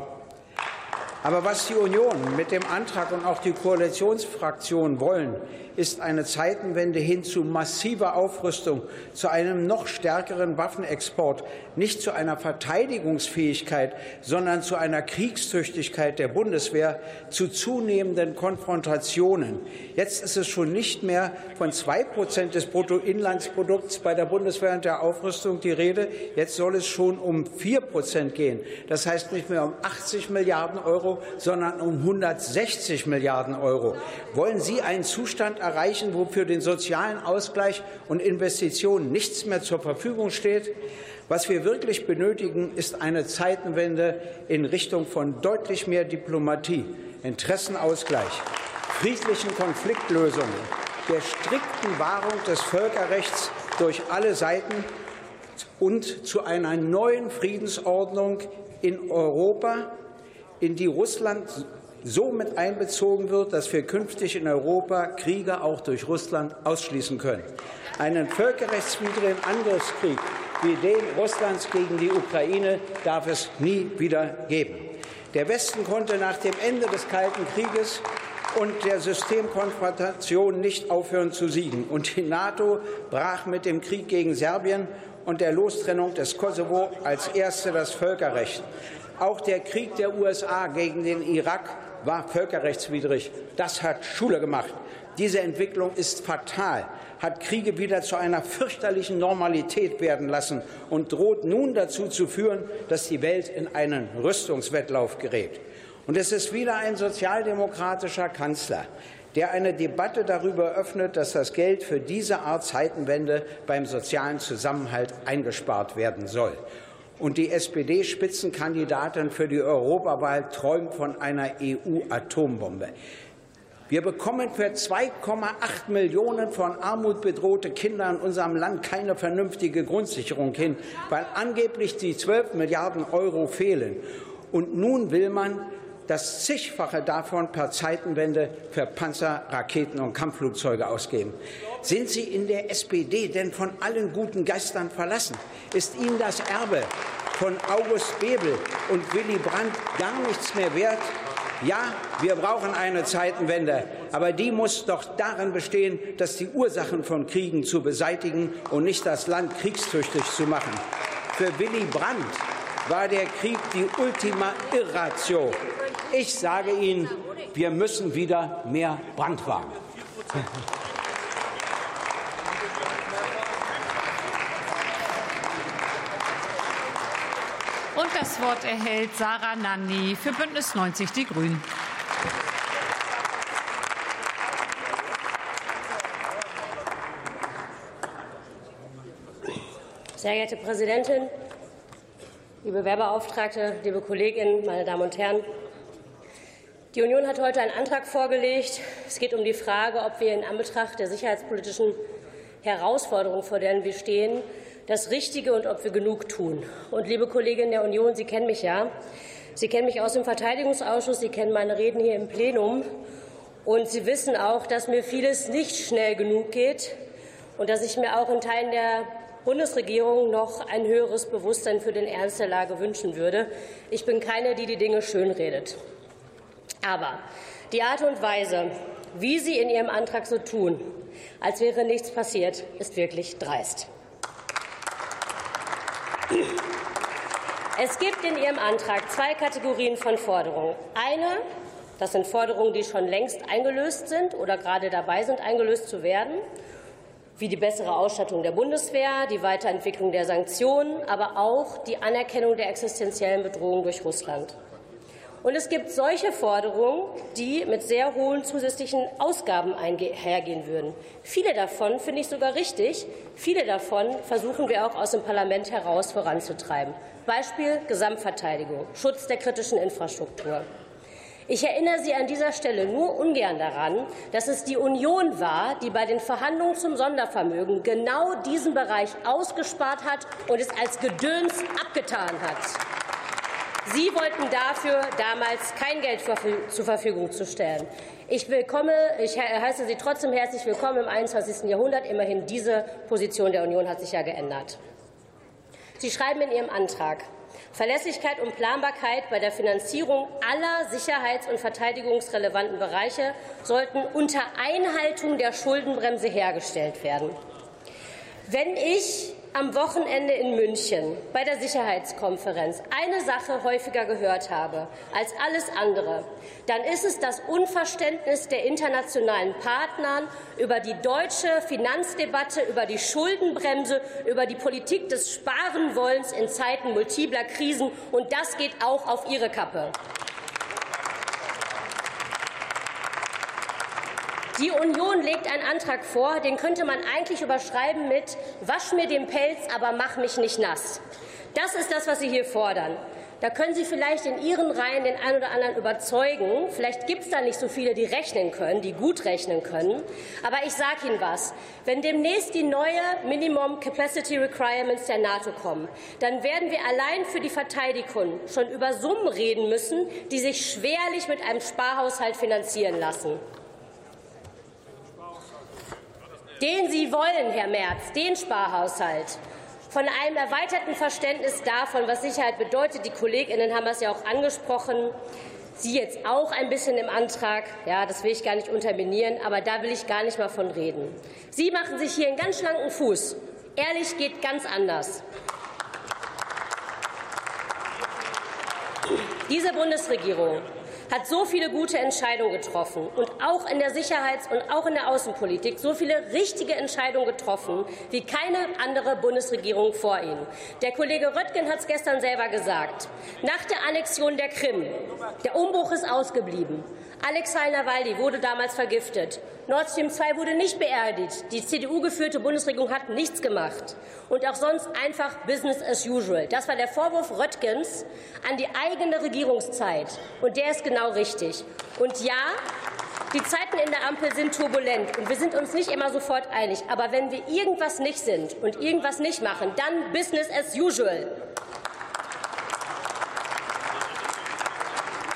Aber was die Union mit dem Antrag und auch die Koalitionsfraktionen wollen, ist eine Zeitenwende hin zu massiver Aufrüstung, zu einem noch stärkeren Waffenexport, nicht zu einer Verteidigungsfähigkeit, sondern zu einer Kriegstüchtigkeit der Bundeswehr, zu zunehmenden Konfrontationen. Jetzt ist es schon nicht mehr von zwei Prozent des Bruttoinlandsprodukts bei der Bundeswehr und der Aufrüstung die Rede. Jetzt soll es schon um vier Prozent gehen. Das heißt nicht mehr um 80 Milliarden Euro, sondern um 160 Milliarden Euro. Wollen Sie einen Zustand erreichen, wo für den sozialen Ausgleich und Investitionen nichts mehr zur Verfügung steht? Was wir wirklich benötigen, ist eine Zeitenwende in Richtung von deutlich mehr Diplomatie, Interessenausgleich, friedlichen Konfliktlösungen, der strikten Wahrung des Völkerrechts durch alle Seiten und zu einer neuen Friedensordnung in Europa, in die Russland so mit einbezogen wird, dass wir künftig in Europa Kriege auch durch Russland ausschließen können. Einen völkerrechtswidrigen Angriffskrieg wie den Russlands gegen die Ukraine darf es nie wieder geben. Der Westen konnte nach dem Ende des Kalten Krieges und der Systemkonfrontation nicht aufhören zu siegen. Und die NATO brach mit dem Krieg gegen Serbien und der Lostrennung des Kosovo als erste das Völkerrecht. Auch der Krieg der USA gegen den Irak war völkerrechtswidrig. Das hat Schule gemacht. Diese Entwicklung ist fatal, hat Kriege wieder zu einer fürchterlichen Normalität werden lassen und droht nun dazu zu führen, dass die Welt in einen Rüstungswettlauf gerät. Und es ist wieder ein sozialdemokratischer Kanzler, der eine Debatte darüber öffnet, dass das Geld für diese Art Zeitenwende beim sozialen Zusammenhalt eingespart werden soll. Und die SPD-Spitzenkandidatin für die Europawahl träumt von einer EU-Atombombe. Wir bekommen für 2,8 Millionen von Armut bedrohte Kinder in unserem Land keine vernünftige Grundsicherung hin, weil angeblich die 12 Milliarden Euro fehlen. Und nun will man das zigfache davon per Zeitenwende für Panzer, Raketen und Kampfflugzeuge ausgeben. Sind Sie in der SPD denn von allen guten Geistern verlassen? Ist Ihnen das Erbe von August Bebel und Willy Brandt gar nichts mehr wert? Ja, wir brauchen eine Zeitenwende, aber die muss doch darin bestehen, dass die Ursachen von Kriegen zu beseitigen und nicht das Land kriegstüchtig zu machen. Für Willy Brandt war der Krieg die Ultima Irratio. Ich sage Ihnen, wir müssen wieder mehr Brandwagen. Und das Wort erhält Sarah Nanni für Bündnis 90 Die Grünen. Sehr geehrte Präsidentin, liebe Werbeauftragte, liebe Kolleginnen, meine Damen und Herren! Die Union hat heute einen Antrag vorgelegt. Es geht um die Frage, ob wir in Anbetracht der sicherheitspolitischen Herausforderungen, vor denen wir stehen, das Richtige und ob wir genug tun. Und liebe Kolleginnen der Union, Sie kennen mich ja. Sie kennen mich aus dem Verteidigungsausschuss, Sie kennen meine Reden hier im Plenum. Und Sie wissen auch, dass mir vieles nicht schnell genug geht und dass ich mir auch in Teilen der Bundesregierung noch ein höheres Bewusstsein für den Ernst der Lage wünschen würde. Ich bin keine, die die Dinge schönredet. Aber die Art und Weise, wie Sie in Ihrem Antrag so tun, als wäre nichts passiert, ist wirklich dreist. Es gibt in Ihrem Antrag zwei Kategorien von Forderungen. Eine, das sind Forderungen, die schon längst eingelöst sind oder gerade dabei sind, eingelöst zu werden, wie die bessere Ausstattung der Bundeswehr, die Weiterentwicklung der Sanktionen, aber auch die Anerkennung der existenziellen Bedrohung durch Russland. Und es gibt solche Forderungen, die mit sehr hohen zusätzlichen Ausgaben einhergehen würden. Viele davon finde ich sogar richtig. Viele davon versuchen wir auch aus dem Parlament heraus voranzutreiben. Beispiel Gesamtverteidigung, Schutz der kritischen Infrastruktur. Ich erinnere Sie an dieser Stelle nur ungern daran, dass es die Union war, die bei den Verhandlungen zum Sondervermögen genau diesen Bereich ausgespart hat und es als Gedöns abgetan hat. Sie wollten dafür damals kein Geld zur Verfügung zu stellen. Ich, willkomme, ich heiße Sie trotzdem herzlich willkommen im 21. Jahrhundert. Immerhin diese Position der Union hat sich ja geändert. Sie schreiben in Ihrem Antrag, Verlässlichkeit und Planbarkeit bei der Finanzierung aller sicherheits- und verteidigungsrelevanten Bereiche sollten unter Einhaltung der Schuldenbremse hergestellt werden. Wenn ich am Wochenende in München bei der Sicherheitskonferenz eine Sache häufiger gehört habe als alles andere, dann ist es das Unverständnis der internationalen Partner über die deutsche Finanzdebatte, über die Schuldenbremse, über die Politik des Sparenwollens in Zeiten multipler Krisen. Und das geht auch auf Ihre Kappe. Die Union legt einen Antrag vor, den könnte man eigentlich überschreiben mit Wasch mir den Pelz, aber mach mich nicht nass. Das ist das, was Sie hier fordern. Da können Sie vielleicht in Ihren Reihen den einen oder anderen überzeugen. Vielleicht gibt es da nicht so viele, die rechnen können, die gut rechnen können. Aber ich sage Ihnen was. Wenn demnächst die neue Minimum Capacity Requirements der NATO kommen, dann werden wir allein für die Verteidigung schon über Summen reden müssen, die sich schwerlich mit einem Sparhaushalt finanzieren lassen. Den Sie wollen, Herr Merz, den Sparhaushalt. Von einem erweiterten Verständnis davon, was Sicherheit bedeutet. Die Kolleginnen haben das ja auch angesprochen. Sie jetzt auch ein bisschen im Antrag. Ja, das will ich gar nicht unterminieren, aber da will ich gar nicht mal von reden. Sie machen sich hier einen ganz schlanken Fuß. Ehrlich geht ganz anders. Diese Bundesregierung hat so viele gute Entscheidungen getroffen und auch in der Sicherheits- und auch in der Außenpolitik so viele richtige Entscheidungen getroffen wie keine andere Bundesregierung vor Ihnen. Der Kollege Röttgen hat es gestern selber gesagt. Nach der Annexion der Krim, der Umbruch ist ausgeblieben. Alexei Nawalny wurde damals vergiftet. Nord Stream 2 wurde nicht beerdigt. Die CDU-geführte Bundesregierung hat nichts gemacht. Und auch sonst einfach Business as usual. Das war der Vorwurf Röttgens an die eigene Regierungszeit. Und der ist genau richtig. Und ja, die Zeiten in der Ampel sind turbulent und wir sind uns nicht immer sofort einig. Aber wenn wir irgendwas nicht sind und irgendwas nicht machen, dann Business as usual.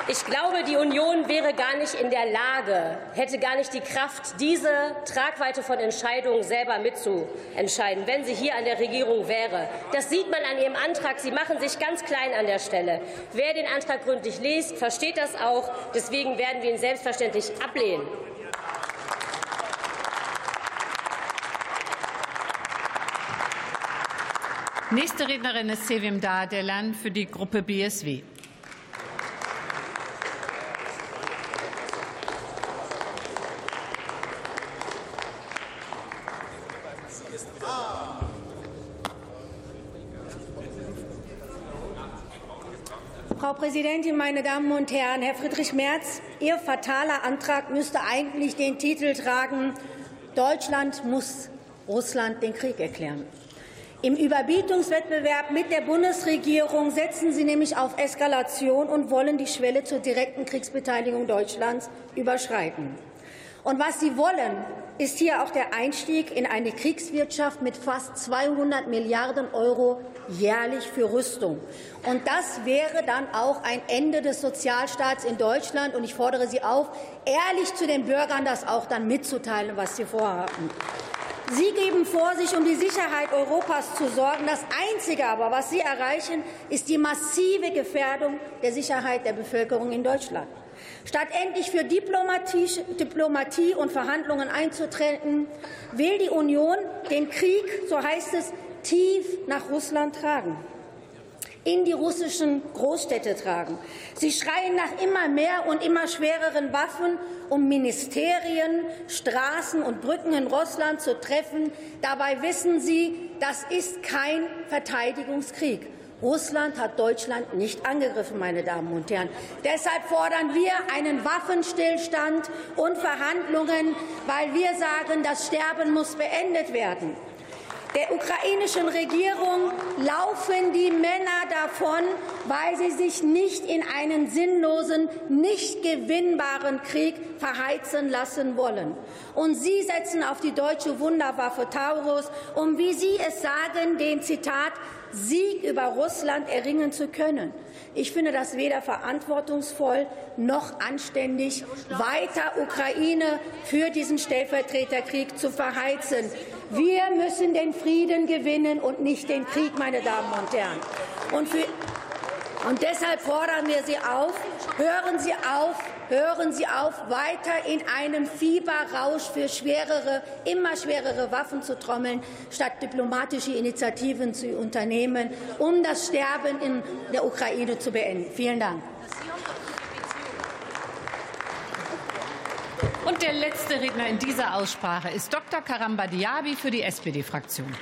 Ich glaube, die Union wäre gar nicht in der Lage, hätte gar nicht die Kraft, diese Tragweite von Entscheidungen selber mitzuentscheiden, wenn sie hier an der Regierung wäre. Das sieht man an Ihrem Antrag. Sie machen sich ganz klein an der Stelle. Wer den Antrag gründlich liest, versteht das auch. Deswegen werden wir ihn selbstverständlich ablehnen. Nächste Rednerin ist Sevim Dadelan für die Gruppe BSW. Frau Präsidentin, meine Damen und Herren! Herr Friedrich Merz, Ihr fataler Antrag müsste eigentlich den Titel tragen Deutschland muss Russland den Krieg erklären. Im Überbietungswettbewerb mit der Bundesregierung setzen Sie nämlich auf Eskalation und wollen die Schwelle zur direkten Kriegsbeteiligung Deutschlands überschreiten. Und was Sie wollen, ist hier auch der Einstieg in eine Kriegswirtschaft mit fast 200 Milliarden Euro jährlich für Rüstung. Und das wäre dann auch ein Ende des Sozialstaats in Deutschland. Und ich fordere Sie auf, ehrlich zu den Bürgern das auch dann mitzuteilen, was Sie vorhaben. Sie geben vor, sich um die Sicherheit Europas zu sorgen. Das Einzige aber, was Sie erreichen, ist die massive Gefährdung der Sicherheit der Bevölkerung in Deutschland. Statt endlich für Diplomatie, Diplomatie und Verhandlungen einzutreten, will die Union den Krieg, so heißt es, tief nach Russland tragen in die russischen Großstädte tragen. Sie schreien nach immer mehr und immer schwereren Waffen, um Ministerien, Straßen und Brücken in Russland zu treffen. Dabei wissen Sie, das ist kein Verteidigungskrieg. Russland hat Deutschland nicht angegriffen, meine Damen und Herren. Deshalb fordern wir einen Waffenstillstand und Verhandlungen, weil wir sagen, das Sterben muss beendet werden. Der ukrainischen Regierung laufen die Männer davon, weil sie sich nicht in einen sinnlosen, nicht gewinnbaren Krieg verheizen lassen wollen. Und sie setzen auf die deutsche Wunderwaffe Taurus, um, wie sie es sagen, den Zitat Sieg über Russland erringen zu können. Ich finde das weder verantwortungsvoll noch anständig, weiter Ukraine für diesen Stellvertreterkrieg zu verheizen. Wir müssen den Frieden gewinnen und nicht den Krieg, meine Damen und Herren. Und für Und deshalb fordern wir Sie auf, hören Sie auf, hören Sie auf, weiter in einem Fieberrausch für schwerere, immer schwerere Waffen zu trommeln, statt diplomatische Initiativen zu unternehmen, um das Sterben in der Ukraine zu beenden. Vielen Dank. Und der letzte Redner in dieser Aussprache ist Dr. Karamba Diaby für die SPD-Fraktion.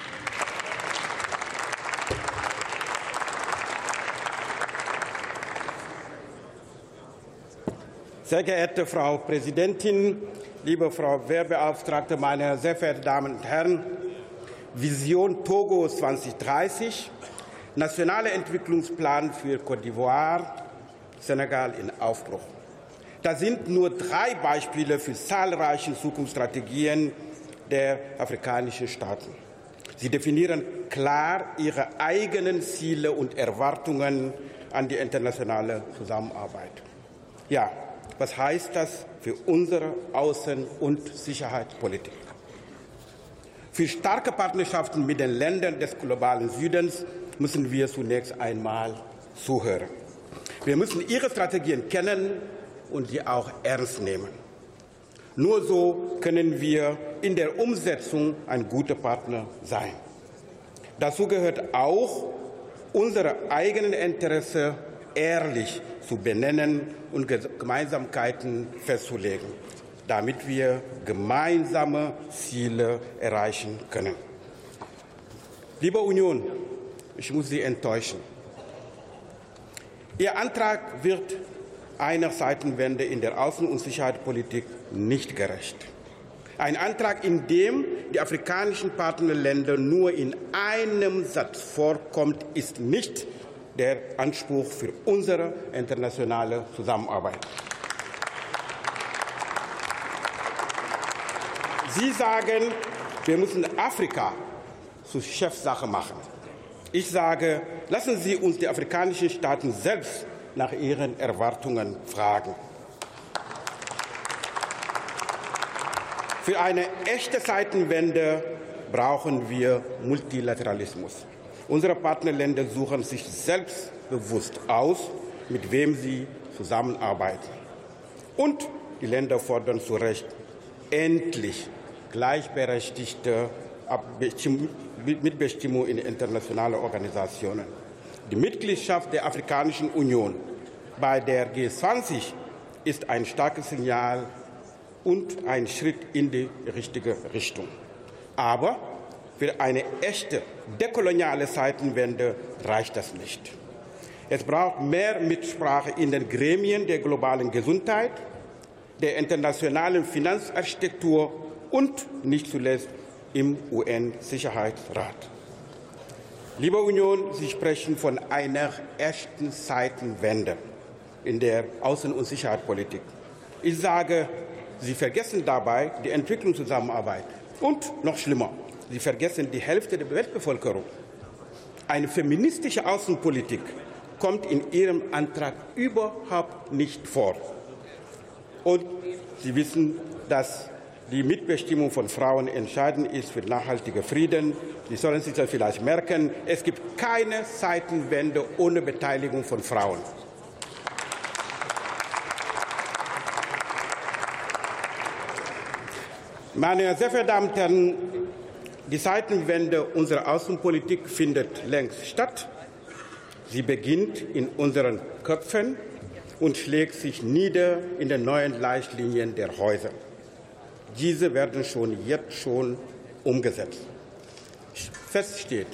Sehr geehrte Frau Präsidentin, liebe Frau Wehrbeauftragte, meine sehr verehrten Damen und Herren! Vision Togo 2030, Nationaler Entwicklungsplan für Côte d'Ivoire, Senegal in Aufbruch. Das sind nur drei Beispiele für zahlreiche Zukunftsstrategien der afrikanischen Staaten. Sie definieren klar ihre eigenen Ziele und Erwartungen an die internationale Zusammenarbeit. Ja, was heißt das für unsere Außen- und Sicherheitspolitik? Für starke Partnerschaften mit den Ländern des globalen Südens müssen wir zunächst einmal zuhören. Wir müssen ihre Strategien kennen und sie auch ernst nehmen. Nur so können wir in der Umsetzung ein guter Partner sein. Dazu gehört auch, unsere eigenen Interessen ehrlich zu benennen und Gemeinsamkeiten festzulegen, damit wir gemeinsame Ziele erreichen können. Liebe Union, ich muss Sie enttäuschen. Ihr Antrag wird einer Seitenwende in der Außen- und Sicherheitspolitik nicht gerecht. Ein Antrag, in dem die afrikanischen Partnerländer nur in einem Satz vorkommt, ist nicht der Anspruch für unsere internationale Zusammenarbeit. Sie sagen, wir müssen Afrika zur Chefsache machen. Ich sage, lassen Sie uns die afrikanischen Staaten selbst nach ihren Erwartungen fragen. Für eine echte Zeitenwende brauchen wir Multilateralismus. Unsere Partnerländer suchen sich selbstbewusst aus, mit wem sie zusammenarbeiten. Und die Länder fordern zu Recht endlich gleichberechtigte Mitbestimmung in internationalen Organisationen. Die Mitgliedschaft der Afrikanischen Union bei der G20 ist ein starkes Signal und ein Schritt in die richtige Richtung. Aber für eine echte dekoloniale Zeitenwende reicht das nicht. Es braucht mehr Mitsprache in den Gremien der globalen Gesundheit, der internationalen Finanzarchitektur und nicht zuletzt im UN-Sicherheitsrat. Liebe Union, Sie sprechen von einer echten Zeitenwende in der Außen- und Sicherheitspolitik. Ich sage, Sie vergessen dabei die Entwicklungszusammenarbeit und noch schlimmer, Sie vergessen die Hälfte der Weltbevölkerung. Eine feministische Außenpolitik kommt in Ihrem Antrag überhaupt nicht vor. Und Sie wissen, dass die Mitbestimmung von Frauen entscheidend ist für nachhaltigen Frieden. Sie sollen sich das vielleicht merken. Es gibt keine Zeitenwende ohne Beteiligung von Frauen. Meine sehr verehrten Damen und Herren, die Zeitenwende unserer Außenpolitik findet längst statt. Sie beginnt in unseren Köpfen und schlägt sich nieder in den neuen Leitlinien der Häuser. Diese werden schon jetzt schon umgesetzt. Fest steht,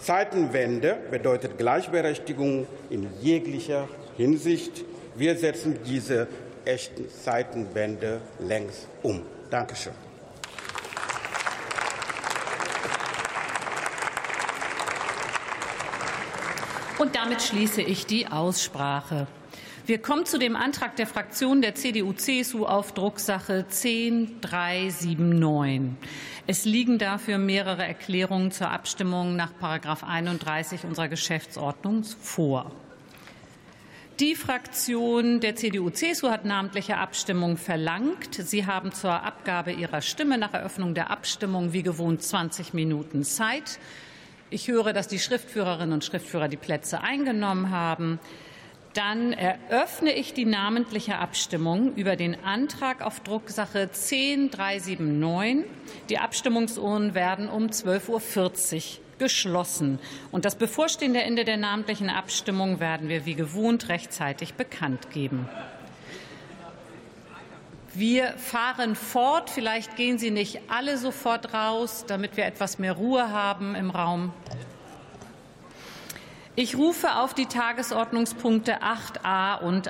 Zeitenwende bedeutet Gleichberechtigung in jeglicher Hinsicht. Wir setzen diese echten Zeitenwende längst um. Dankeschön. Und damit schließe ich die Aussprache. Wir kommen zu dem Antrag der Fraktion der CDU-CSU auf Drucksache 10379. Es liegen dafür mehrere Erklärungen zur Abstimmung nach 31 unserer Geschäftsordnung vor. Die Fraktion der CDU-CSU hat namentliche Abstimmung verlangt. Sie haben zur Abgabe Ihrer Stimme nach Eröffnung der Abstimmung wie gewohnt 20 Minuten Zeit. Ich höre, dass die Schriftführerinnen und Schriftführer die Plätze eingenommen haben. Dann eröffne ich die namentliche Abstimmung über den Antrag auf Drucksache 10379. Die Abstimmungsurnen werden um 12.40 Uhr geschlossen. Und das bevorstehende Ende der namentlichen Abstimmung werden wir wie gewohnt rechtzeitig bekannt geben. Wir fahren fort. Vielleicht gehen Sie nicht alle sofort raus, damit wir etwas mehr Ruhe haben im Raum. Ich rufe auf die Tagesordnungspunkte 8a und